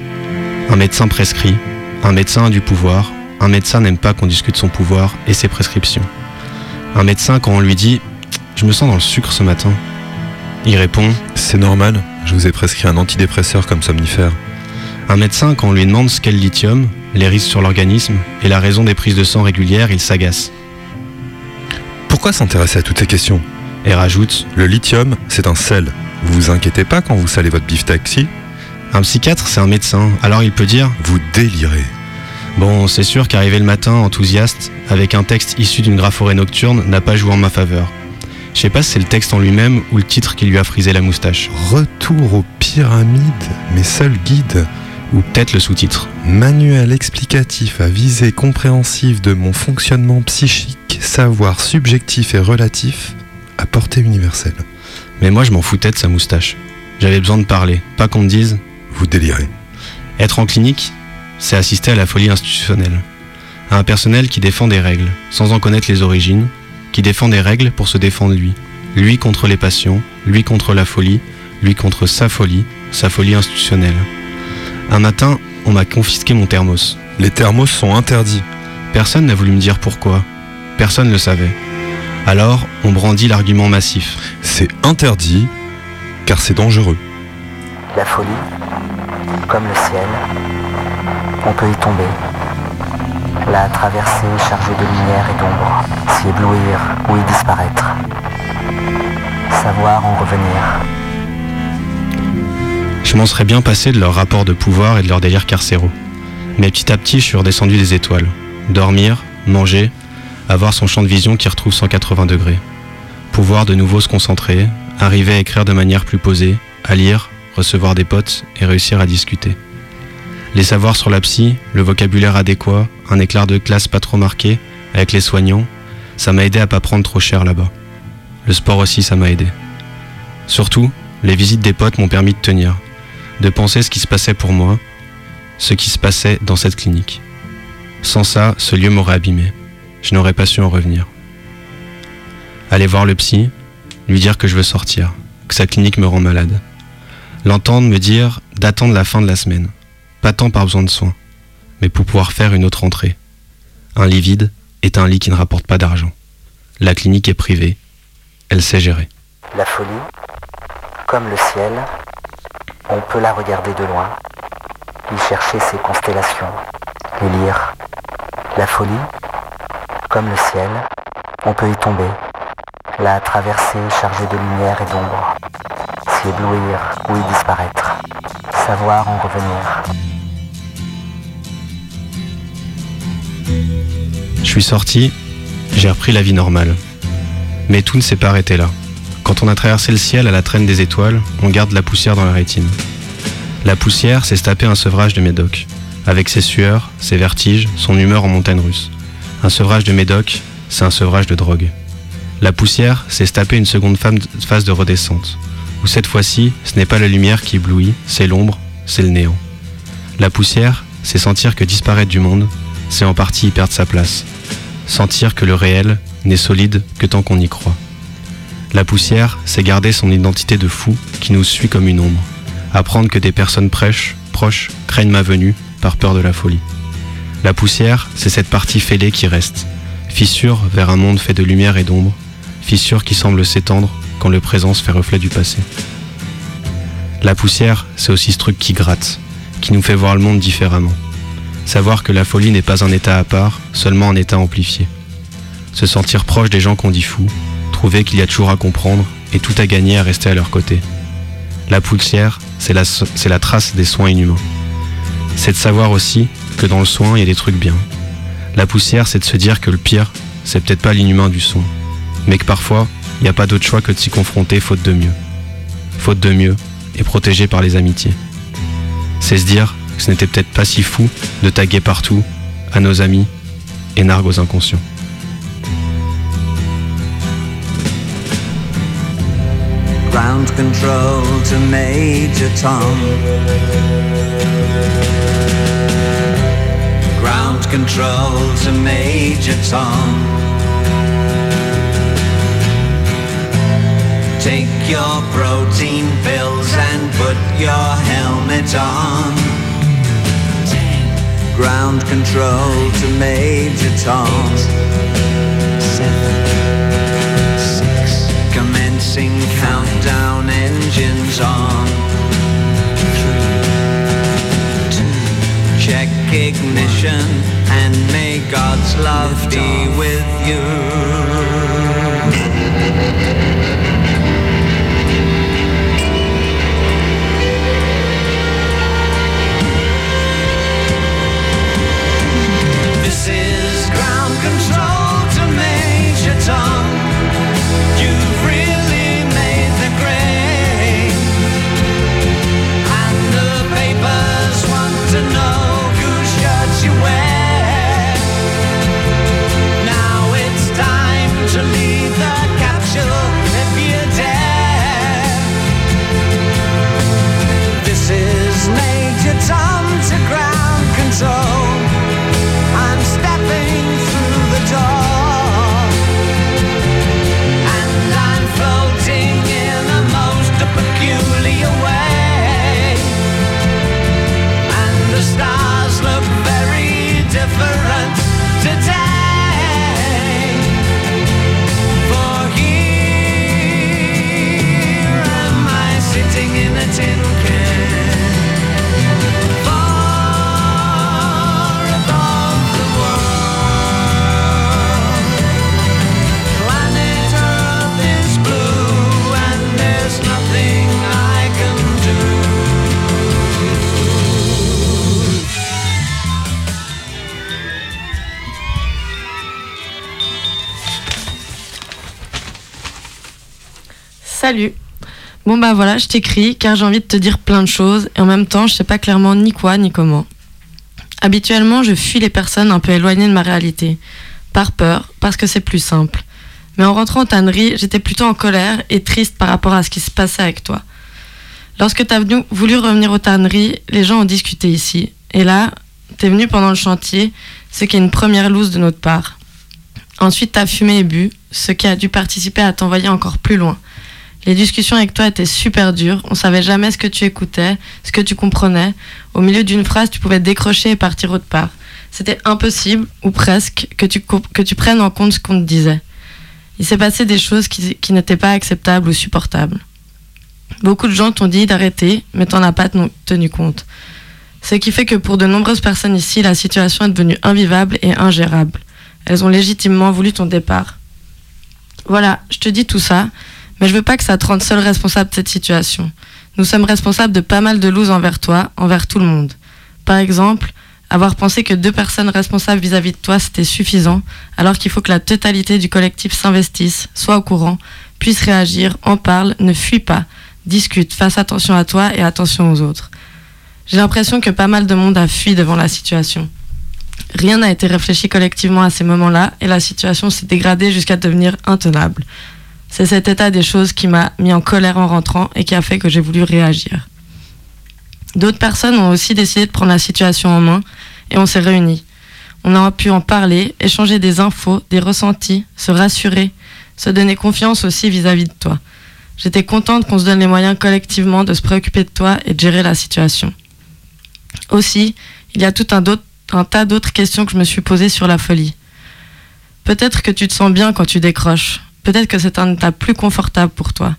Un médecin prescrit, un médecin a du pouvoir, un médecin n'aime pas qu'on discute son pouvoir et ses prescriptions. Un médecin, quand on lui dit Je me sens dans le sucre ce matin, il répond C'est normal, je vous ai prescrit un antidépresseur comme somnifère. Un médecin, quand on lui demande ce qu'est le lithium, les risques sur l'organisme et la raison des prises de sang régulières, il s'agace. Pourquoi s'intéresser à toutes ces questions? Et rajoute Le lithium, c'est un sel. Vous vous inquiétez pas quand vous salez votre beefsteak, si? Un psychiatre, c'est un médecin, alors il peut dire Vous délirez. Bon, c'est sûr qu'arriver le matin enthousiaste, avec un texte issu d'une graphorie nocturne, n'a pas joué en ma faveur. Je sais pas si c'est le texte en lui-même ou le titre qui lui a frisé la moustache. Retour aux pyramides, mes seuls guides. Ou peut-être le sous-titre. Manuel explicatif à visée compréhensive de mon fonctionnement psychique, savoir subjectif et relatif, à portée universelle. Mais moi je m'en foutais de sa moustache. J'avais besoin de parler, pas qu'on me dise Vous délirez. Être en clinique, c'est assister à la folie institutionnelle. À un personnel qui défend des règles, sans en connaître les origines, qui défend des règles pour se défendre lui. Lui contre les passions, lui contre la folie, lui contre sa folie, sa folie institutionnelle. Un matin, on m'a confisqué mon thermos. Les thermos sont interdits. Personne n'a voulu me dire pourquoi. Personne ne le savait. Alors, on brandit l'argument massif. C'est interdit, car c'est dangereux. La folie, comme le ciel, on peut y tomber. La traverser chargée de lumière et d'ombre, s'y éblouir ou y disparaître. Savoir en revenir. Je m'en bien passé de leur rapport de pouvoir et de leur délire carcéraux. Mais petit à petit, je suis redescendu des étoiles. Dormir, manger, avoir son champ de vision qui retrouve 180 degrés. Pouvoir de nouveau se concentrer, arriver à écrire de manière plus posée, à lire, recevoir des potes et réussir à discuter. Les savoirs sur la psy, le vocabulaire adéquat, un éclair de classe pas trop marqué, avec les soignants, ça m'a aidé à pas prendre trop cher là-bas. Le sport aussi, ça m'a aidé. Surtout, les visites des potes m'ont permis de tenir, de penser ce qui se passait pour moi, ce qui se passait dans cette clinique. Sans ça, ce lieu m'aurait abîmé. Je n'aurais pas su en revenir. Aller voir le psy, lui dire que je veux sortir, que sa clinique me rend malade. L'entendre me dire d'attendre la fin de la semaine, pas tant par besoin de soins, mais pour pouvoir faire une autre entrée. Un lit vide est un lit qui ne rapporte pas d'argent. La clinique est privée, elle sait gérer. La folie, comme le ciel, on peut la regarder de loin, y chercher ses constellations, les lire. La folie, comme le ciel, on peut y tomber, la traverser chargée de lumière et d'ombre, s'y éblouir ou y disparaître, savoir en revenir. Je suis sorti, j'ai repris la vie normale. Mais tout ne s'est pas arrêté là. Quand on a traversé le ciel à la traîne des étoiles, on garde la poussière dans la rétine. La poussière, c'est se taper un sevrage de médoc, avec ses sueurs, ses vertiges, son humeur en montagne russe. Un sevrage de médoc, c'est un sevrage de drogue. La poussière, c'est se taper une seconde phase de redescente, où cette fois-ci, ce n'est pas la lumière qui éblouit, c'est l'ombre, c'est le néant. La poussière, c'est sentir que disparaître du monde, c'est en partie y perdre sa place. Sentir que le réel n'est solide que tant qu'on y croit. La poussière, c'est garder son identité de fou qui nous suit comme une ombre. Apprendre que des personnes prêches, proches craignent ma venue par peur de la folie. La poussière, c'est cette partie fêlée qui reste. Fissure vers un monde fait de lumière et d'ombre. Fissure qui semble s'étendre quand le présent se fait reflet du passé. La poussière, c'est aussi ce truc qui gratte, qui nous fait voir le monde différemment. Savoir que la folie n'est pas un état à part, seulement un état amplifié. Se sentir proche des gens qu'on dit fous, trouver qu'il y a toujours à comprendre et tout à gagner à rester à leur côté. La poussière, c'est la, trace des soins inhumains. C'est de savoir aussi que dans le soin, il y a des trucs bien. La poussière, c'est de se dire que le pire, c'est peut-être pas l'inhumain du soin, mais que parfois, il n'y a pas d'autre choix que de s'y confronter faute de mieux. Faute de mieux, et protégé par les amitiés. C'est se dire que ce n'était peut-être pas si fou de taguer partout, à nos amis, et nargues aux inconscients. Ground control to Major Tom. Ground control to Major Tom. Take your protein pills and put your helmet on. Ground control to Major Tom. Seven, six, commencing countdown engines on. Three, two, check ignition, and may God's love be with you. Salut. Bon bah voilà, je t'écris car j'ai envie de te dire plein de choses et en même temps je sais pas clairement ni quoi ni comment. Habituellement je fuis les personnes un peu éloignées de ma réalité, par peur, parce que c'est plus simple. Mais en rentrant en tannerie, j'étais plutôt en colère et triste par rapport à ce qui se passait avec toi. Lorsque t'as venu- voulu revenir aux tanneries, les gens ont discuté ici. Et là, t'es venu pendant le chantier, ce qui est une première loose de notre part. Ensuite, t'as fumé et bu, ce qui a dû participer à t'envoyer encore plus loin. Les discussions avec toi étaient super dures, on savait jamais ce que tu écoutais, ce que tu comprenais. Au milieu d'une phrase, tu pouvais décrocher et partir autre part. C'était impossible, ou presque, que tu, prennes en compte ce qu'on te disait. Il s'est passé des choses qui, qui n'étaient pas acceptables ou supportables. Beaucoup de gens t'ont dit d'arrêter, mais t'en as pas tenu compte. Ce qui fait que pour de nombreuses personnes ici, la situation est devenue invivable et ingérable. Elles ont légitimement voulu ton départ. Voilà, je te dis tout ça, mais je veux pas que ça te rende seul responsable de cette situation. Nous sommes responsables de pas mal de looses envers toi, envers tout le monde. Par exemple, avoir pensé que deux personnes responsables vis-à-vis de toi c'était suffisant, alors qu'il faut que la totalité du collectif s'investisse, soit au courant, puisse réagir, en parle, ne fuit pas, discute, fasse attention à toi et attention aux autres. J'ai l'impression que pas mal de monde a fui devant la situation. Rien n'a été réfléchi collectivement à ces moments-là et la situation s'est dégradée jusqu'à devenir intenable. C'est cet état des choses qui m'a mis en colère en rentrant et qui a fait que j'ai voulu réagir. D'autres personnes ont aussi décidé de prendre la situation en main et on s'est réunis. On a pu en parler, échanger des infos, des ressentis, se rassurer, se donner confiance aussi vis-à-vis de toi. J'étais contente qu'on se donne les moyens collectivement de se préoccuper de toi et de gérer la situation. Aussi, il y a tout un, tas d'autres questions que je me suis posées sur la folie. Peut-être que tu te sens bien quand tu décroches. Peut-être que c'est un état plus confortable pour toi.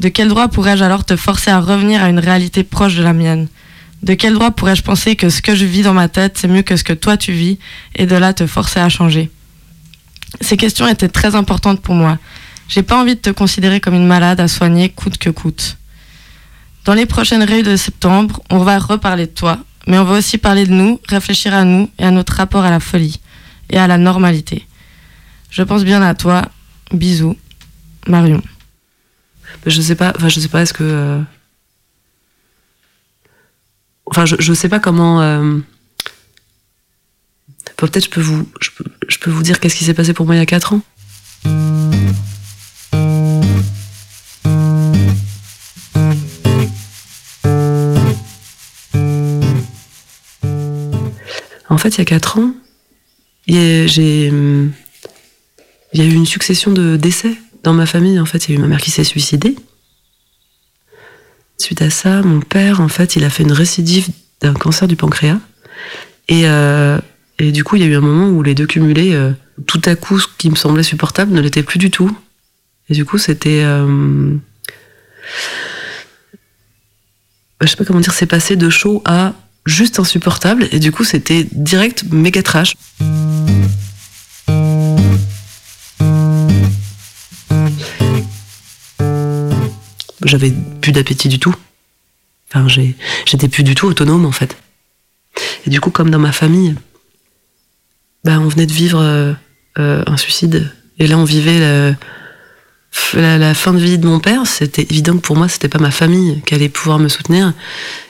De quel droit pourrais-je alors te forcer à revenir à une réalité proche de la mienne? De quel droit pourrais-je penser que ce que je vis dans ma tête, c'est mieux que ce que toi tu vis, et de là te forcer à changer? Ces questions étaient très importantes pour moi. J'ai pas envie de te considérer comme une malade à soigner coûte que coûte. Dans les prochaines réunions de septembre, on va reparler de toi, mais on va aussi parler de nous, réfléchir à nous et à notre rapport à la folie et à la normalité. Je pense bien à toi. Bisous. Marion. Je sais pas, enfin, je sais pas, est-ce que. euh, Enfin, je, je sais pas comment. euh, Peut-être je peux vous, je peux, je peux vous dire qu'est-ce qui s'est passé pour moi il y a 4 ans. En fait, il y a 4 ans, j'ai. Il y a eu une succession de décès dans ma famille. En fait, il y a eu ma mère qui s'est suicidée. Suite à ça, mon père, en fait, il a fait une récidive d'un cancer du pancréas. Et, euh, et du coup, il y a eu un moment où les deux cumulés, euh, tout à coup, ce qui me semblait supportable ne l'était plus du tout. Et du coup, c'était. euh, je sais pas comment dire, c'est passé de chaud à juste insupportable et du coup c'était direct méga trash. J'avais plus d'appétit du tout. Enfin, j'étais plus du tout autonome en fait. Et du coup, comme dans ma famille, bah, on venait de vivre euh, euh, un suicide. Et là, on vivait la, fin de vie de mon père. C'était évident que pour moi, c'était pas ma famille qui allait pouvoir me soutenir.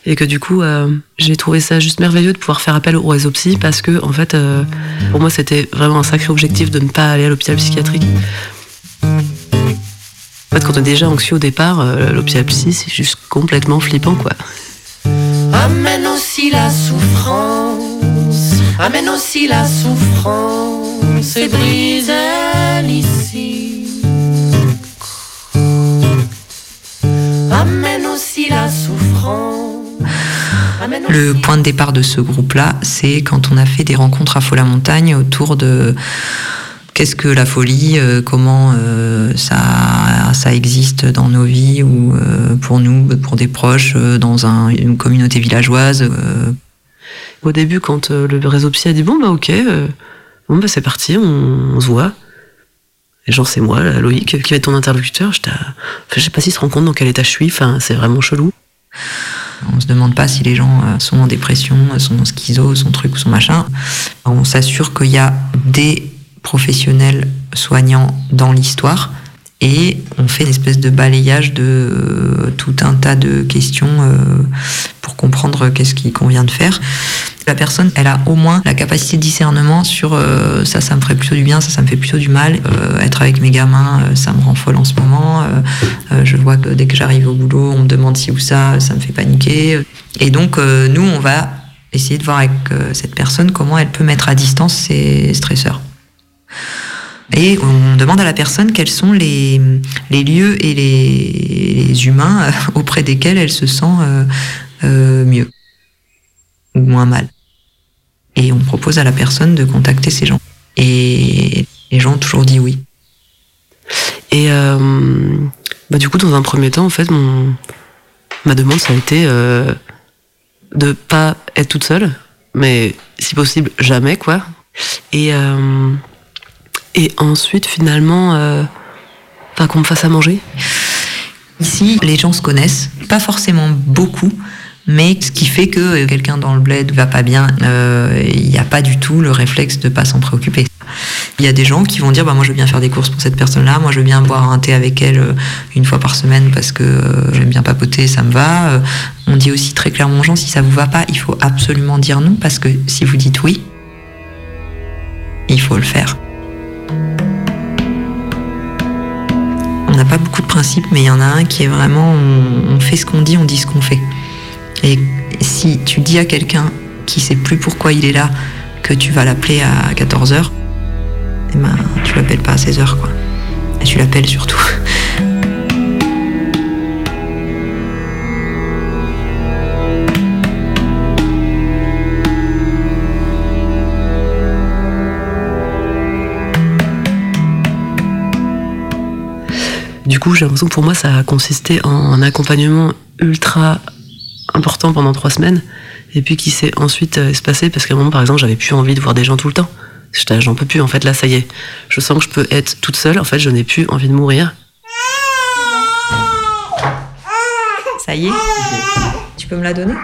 Et que du coup, euh, j'ai trouvé ça juste merveilleux de pouvoir faire appel au réseau psy parce que, en fait, pour moi, c'était vraiment un sacré objectif de ne pas aller à l'hôpital psychiatrique. En fait, quand on est déjà anxieux au départ, euh, psy, c'est juste complètement flippant, quoi. Amène aussi la souffrance, amène aussi la souffrance et brise ici. Amène aussi la souffrance. Le point de départ de ce groupe-là, c'est quand on a fait des rencontres à Fola Montagne autour de qu'est-ce que la folie, euh, comment euh, ça, ça existe dans nos vies ou euh, pour nous, pour des proches, dans un- une communauté villageoise. Au début, quand le réseau psy a dit bon bah ok, bon bah c'est parti, on, on se voit. Et genre c'est moi, là, Loïc, qui va être ton interlocuteur. À- enfin, je sais pas s'il se rend compte dans quel état je suis. Enfin, c'est vraiment chelou. On se demande pas si les gens sont en dépression, sont schizo, sont truc ou sont machin. On s'assure qu'il y a des professionnels soignants dans l'histoire et on fait une espèce de balayage de euh, tout un tas de questions euh, pour comprendre qu'est-ce qu'il convient de faire. La personne, elle a au moins la capacité de discernement sur euh, ça, ça me ferait plutôt du bien, ça, ça me fait plutôt du mal. Être avec mes gamins, ça me rend folle en ce moment. Je vois que dès que j'arrive au boulot, on me demande ci ou ça, ça me fait paniquer. Et donc, nous, on va essayer de voir avec cette personne comment elle peut mettre à distance ses stresseurs. Et on demande à la personne quels sont les, les lieux et les, humains euh, auprès desquels elle se sent euh, euh, mieux ou moins mal. Et on propose à la personne de contacter ces gens. Et les gens ont toujours dit oui. Et bah, du coup, dans un premier temps, en fait, mon, ma demande, ça a été euh, de pas être toute seule, mais si possible, jamais, quoi. Et, et ensuite, finalement, euh, qu'on me fasse à manger. Ici, les gens se connaissent, pas forcément beaucoup, mais ce qui fait que quelqu'un dans le bled va pas bien, euh, il n'y a pas du tout le réflexe de pas s'en préoccuper. Il y a des gens qui vont dire bah moi je veux bien faire des courses pour cette personne-là, moi je veux bien boire un thé avec elle euh, une fois par semaine parce que j'aime bien papoter, ça me va. On dit aussi très clairement aux gens si ça vous va pas, il faut absolument dire non parce que si vous dites oui, il faut le faire. On n'a pas beaucoup de principes, mais il y en a un qui est vraiment on, fait ce qu'on dit, on dit ce qu'on fait. Et si tu dis à quelqu'un qui sait plus pourquoi il est là que tu vas l'appeler à 14h, eh ben, tu l'appelles pas à 16h, quoi. Et tu l'appelles surtout. Du coup, j'ai l'impression que pour moi, ça a consisté en un accompagnement ultra important pendant trois semaines, et puis qui s'est ensuite euh, espacé parce qu'à un moment, par exemple, j'avais plus envie de voir des gens tout le temps. J'en peux plus, en fait, là, ça y est. Je sens que je peux être toute seule, en fait, je n'ai plus envie de mourir. Ça y est Tu peux me la donner?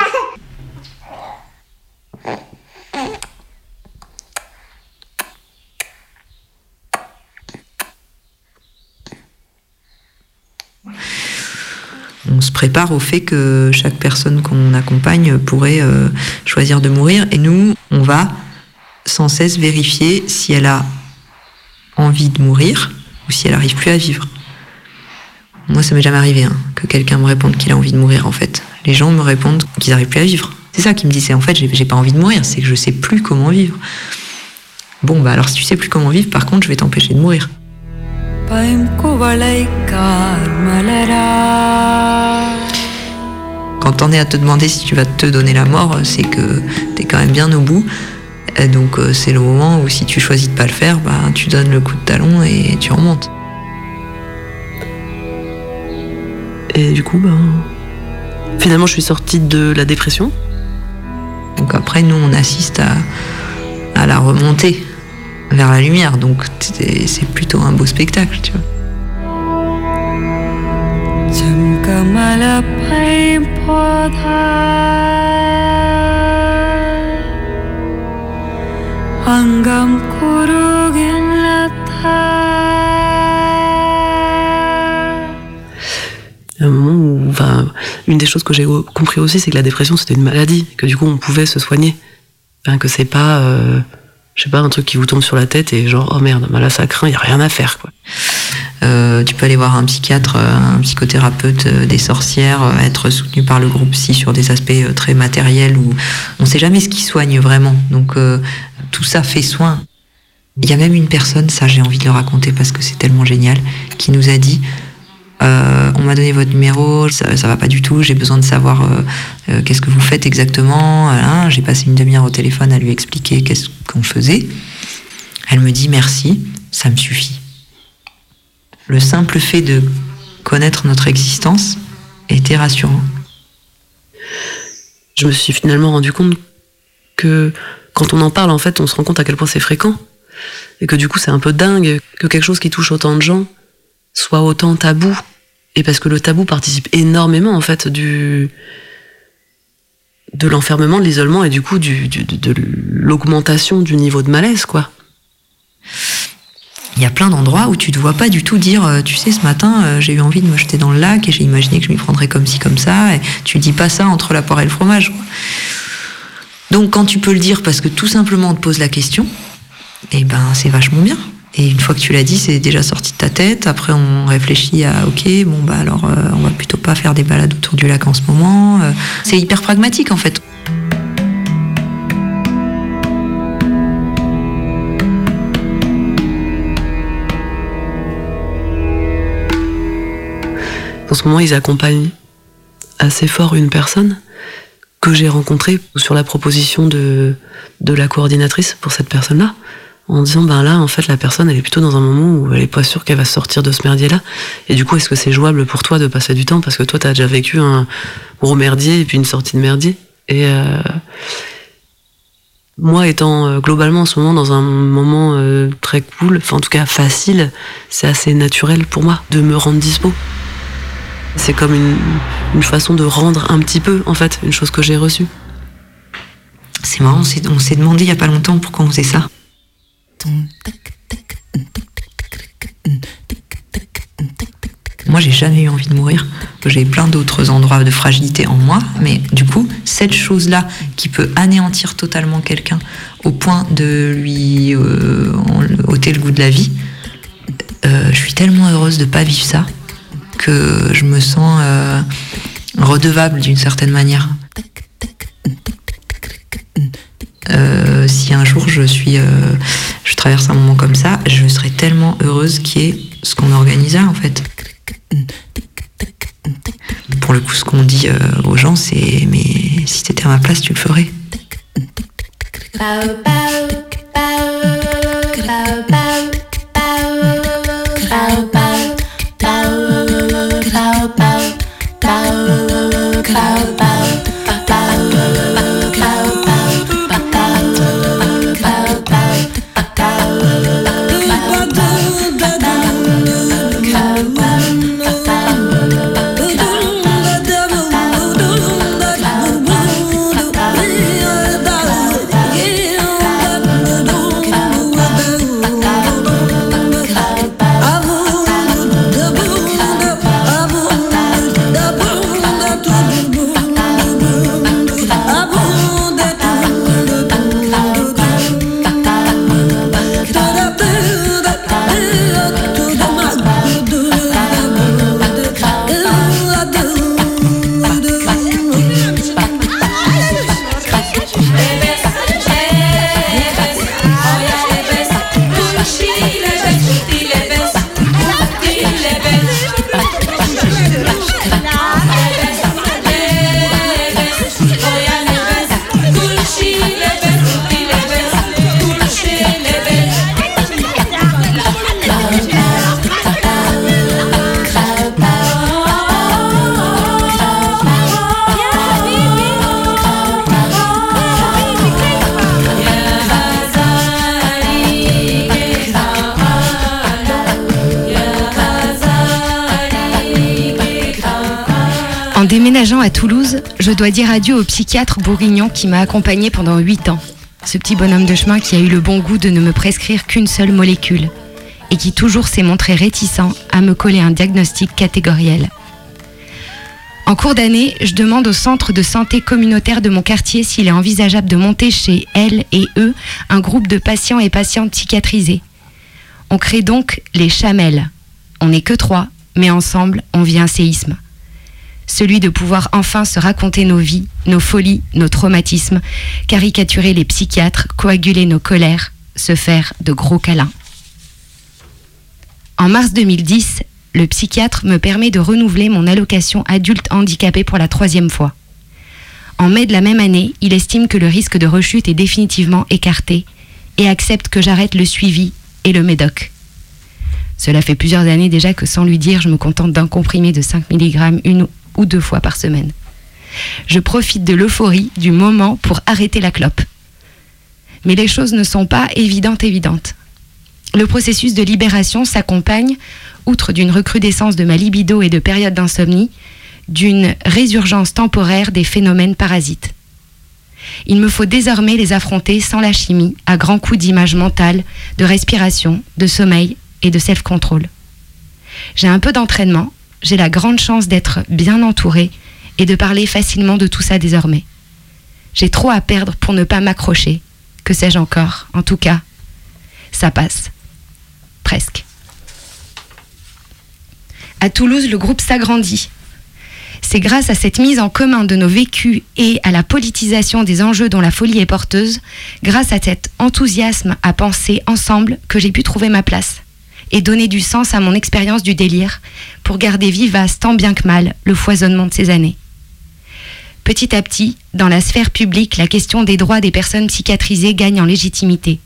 On se prépare au fait que chaque personne qu'on accompagne pourrait euh, choisir de mourir. Et nous, on va sans cesse vérifier si elle a envie de mourir ou si elle n'arrive plus à vivre. Moi, ça m'est jamais arrivé hein, que quelqu'un me réponde qu'il a envie de mourir, en fait. Les gens me répondent qu'ils n'arrivent plus à vivre. C'est ça qui me dit, c'est en fait, j'ai pas envie de mourir, c'est que je sais plus comment vivre. Bon, bah alors si tu sais plus comment vivre, par contre, je vais t'empêcher de mourir. Quand t'en es à te demander si tu vas te donner la mort, c'est que t'es quand même bien au bout. Et donc euh, c'est le moment où si tu choisis de pas le faire, bah, tu donnes le coup de talon et tu remontes. Et du coup, ben, finalement, je suis sortie de la dépression. Donc après, nous, on assiste à, à la remontée vers la lumière. Donc c'est c'est plutôt un beau spectacle, tu vois. une des choses que j'ai compris aussi, c'est que la dépression c'était une maladie, que du coup on pouvait se soigner, que c'est pas, euh, je sais pas, un truc qui vous tombe sur la tête et genre oh merde, ben là ça craint, y a rien à faire quoi. Euh, tu peux aller voir un psychiatre, euh, un psychothérapeute euh, des sorcières, euh, être soutenu par le groupe psy sur des aspects très matériels où on ne sait jamais ce qui soigne vraiment. Donc euh, tout ça fait soin. Il y a même une personne, ça j'ai envie de le raconter parce que c'est tellement génial, qui nous a dit euh, on m'a donné votre numéro, ça, ça va pas du tout, j'ai besoin de savoir euh, qu'est-ce que vous faites exactement. Hein, j'ai passé une demi-heure au téléphone à lui expliquer qu'est-ce qu'on faisait. Elle me dit merci, ça me suffit. Le simple fait de connaître notre existence était rassurant. Je me suis finalement rendu compte que quand on en parle, en fait, on se rend compte à quel point c'est fréquent. Et que du coup, c'est un peu dingue que quelque chose qui touche autant de gens soit autant tabou. Et parce que le tabou participe énormément, en fait, du de l'enfermement, de l'isolement et du coup du, du- de, l'augmentation du niveau de malaise, quoi. Il y a plein d'endroits où tu ne vois pas du tout dire, euh, tu sais, ce matin, euh, j'ai eu envie de me jeter dans le lac et j'ai imaginé que je m'y prendrais comme ci, comme ça. Et tu dis pas ça entre la poire et le fromage. Donc quand tu peux le dire parce que tout simplement on te pose la question, eh ben c'est vachement bien. Et une fois que tu l'as dit, c'est déjà sorti de ta tête. Après, on réfléchit à OK, bon bah alors euh, on va plutôt pas faire des balades autour du lac en ce moment. C'est hyper pragmatique en fait. Ce moment, ils accompagnent assez fort une personne que j'ai rencontrée sur la proposition de, la coordinatrice pour cette personne-là, en disant ben là, en fait, la personne, elle est plutôt dans un moment où elle est pas sûre qu'elle va sortir de ce merdier-là. Et du coup, est-ce que c'est jouable pour toi de passer du temps? Parce que toi, t'as déjà vécu un gros merdier et puis une sortie de merdier. Et euh, moi, étant euh, globalement en ce moment dans un moment euh, très cool, enfin en tout cas facile, c'est assez naturel pour moi de me rendre dispo. C'est comme une, façon de rendre un petit peu, en fait, une chose que j'ai reçue. C'est marrant, on s'est- demandé il y a pas longtemps pourquoi on faisait ça. Moi, j'ai jamais eu envie de mourir. J'ai plein d'autres endroits de fragilité en moi, mais du coup, cette chose-là qui peut anéantir totalement quelqu'un au point de lui euh, ôter le goût de la vie, euh, je suis tellement heureuse de pas vivre ça que je me sens euh, redevable d'une certaine manière. Euh, si un jour je suis, euh, je traverse un moment comme ça, je serais tellement heureuse qu'il y ait ce qu'on organise en fait. Pour le coup, ce qu'on dit aux gens, c'est mais si t'étais à ma place, tu le ferais. Je dois dire adieu au psychiatre bourguignon qui m'a accompagné pendant 8 ans. Ce petit bonhomme de chemin qui a eu le bon goût de ne me prescrire qu'une seule molécule et qui toujours s'est montré réticent à me coller un diagnostic catégoriel. En cours d'année, je demande au centre de santé communautaire de mon quartier s'il est envisageable de monter chez elle et eux un groupe de patients et patientes psychiatrisés. On crée donc les chamelles. On n'est que trois, mais ensemble, on vit un séisme. Celui de pouvoir enfin se raconter nos vies, nos folies, nos traumatismes, caricaturer les psychiatres, coaguler nos colères, se faire de gros câlins. En mars 2010, le psychiatre me permet de renouveler mon allocation adulte handicapé pour la troisième fois. En mai de la même année, il estime que le risque de rechute est définitivement écarté et accepte que j'arrête le suivi et le médoc. Cela fait plusieurs années déjà que sans lui dire, je me contente d'un comprimé de 5 mg une ou deux fois par semaine. Je profite de l'euphorie du moment pour arrêter la clope. Mais les choses ne sont pas évidentes évidentes. Le processus de libération s'accompagne, outre d'une recrudescence de ma libido et de périodes d'insomnie, d'une résurgence temporaire des phénomènes parasites. Il me faut désormais les affronter sans la chimie, à grands coups d'image mentale, de respiration, de sommeil et de self-control. J'ai un peu d'entraînement, j'ai la grande chance d'être bien entourée et de parler facilement de tout ça désormais. J'ai trop à perdre pour ne pas m'accrocher. Que sais-je encore En tout cas, ça passe. Presque. À Toulouse, le groupe s'agrandit. C'est grâce à cette mise en commun de nos vécus et à la politisation des enjeux dont la folie est porteuse, grâce à cet enthousiasme à penser ensemble que j'ai pu trouver ma place et donner du sens à mon expérience du délire pour garder vivace tant bien que mal le foisonnement de ces années. Petit à petit, dans la sphère publique, la question des droits des personnes psychiatrisées gagne en légitimité.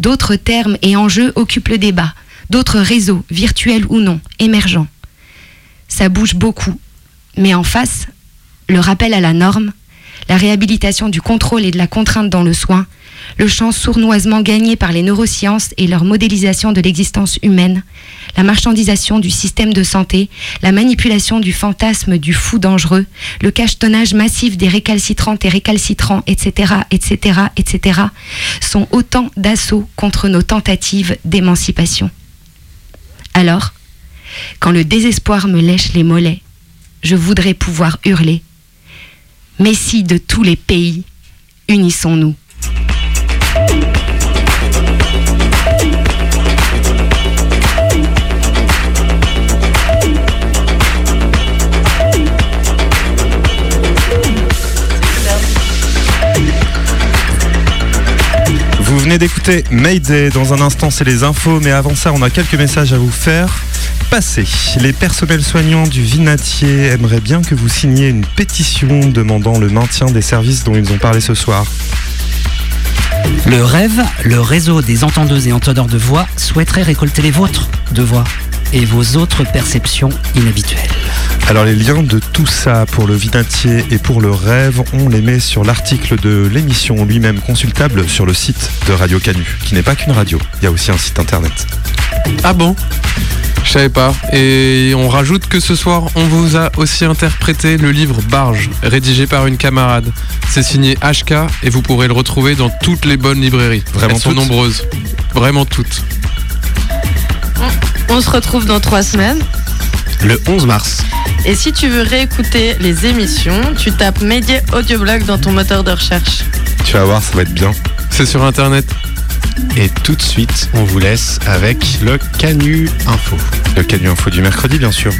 D'autres termes et enjeux occupent le débat, d'autres réseaux, virtuels ou non, émergents. Ça bouge beaucoup, mais en face, le rappel à la norme, la réhabilitation du contrôle et de la contrainte dans le soin, le champ sournoisement gagné par les neurosciences et leur modélisation de l'existence humaine, la marchandisation du système de santé, la manipulation du fantasme du fou dangereux, le cachetonnage massif des récalcitrantes et récalcitrants, etc., etc., etc., sont autant d'assauts contre nos tentatives d'émancipation. Alors, quand le désespoir me lèche les mollets, je voudrais pouvoir hurler. Messie de tous les pays, unissons-nous. Vous venez d'écouter Mayday. Dans un instant, c'est les infos, mais avant ça, on a quelques messages à vous faire passer. Les personnels soignants du Vinatier aimeraient bien que vous signiez une pétition demandant le maintien des services dont ils ont parlé ce soir. Le rêve, le réseau des entendeuses et entendeurs de voix souhaiterait récolter les vôtres de voix et vos autres perceptions inhabituelles. Alors les liens de tout ça pour le Vinatier et pour le rêve, on les met sur l'article de l'émission lui-même consultable sur le site de Radio Canu, qui n'est pas qu'une radio, il y a aussi un site internet. Ah bon? Je savais pas. Et on rajoute que ce soir, on vous a aussi interprété le livre Barge, rédigé par une camarade. C'est signé HK et vous pourrez le retrouver dans toutes les bonnes librairies. Vraiment Elles sont toutes? nombreuses. Vraiment toutes. On se retrouve dans trois semaines. Le 11 mars. Et si tu veux réécouter les émissions, tu tapes Média Audioblog dans ton moteur de recherche. Tu vas voir, ça va être bien. C'est sur internet. Et tout de suite, on vous laisse avec le Canu Info. Le Canu Info du mercredi, bien sûr.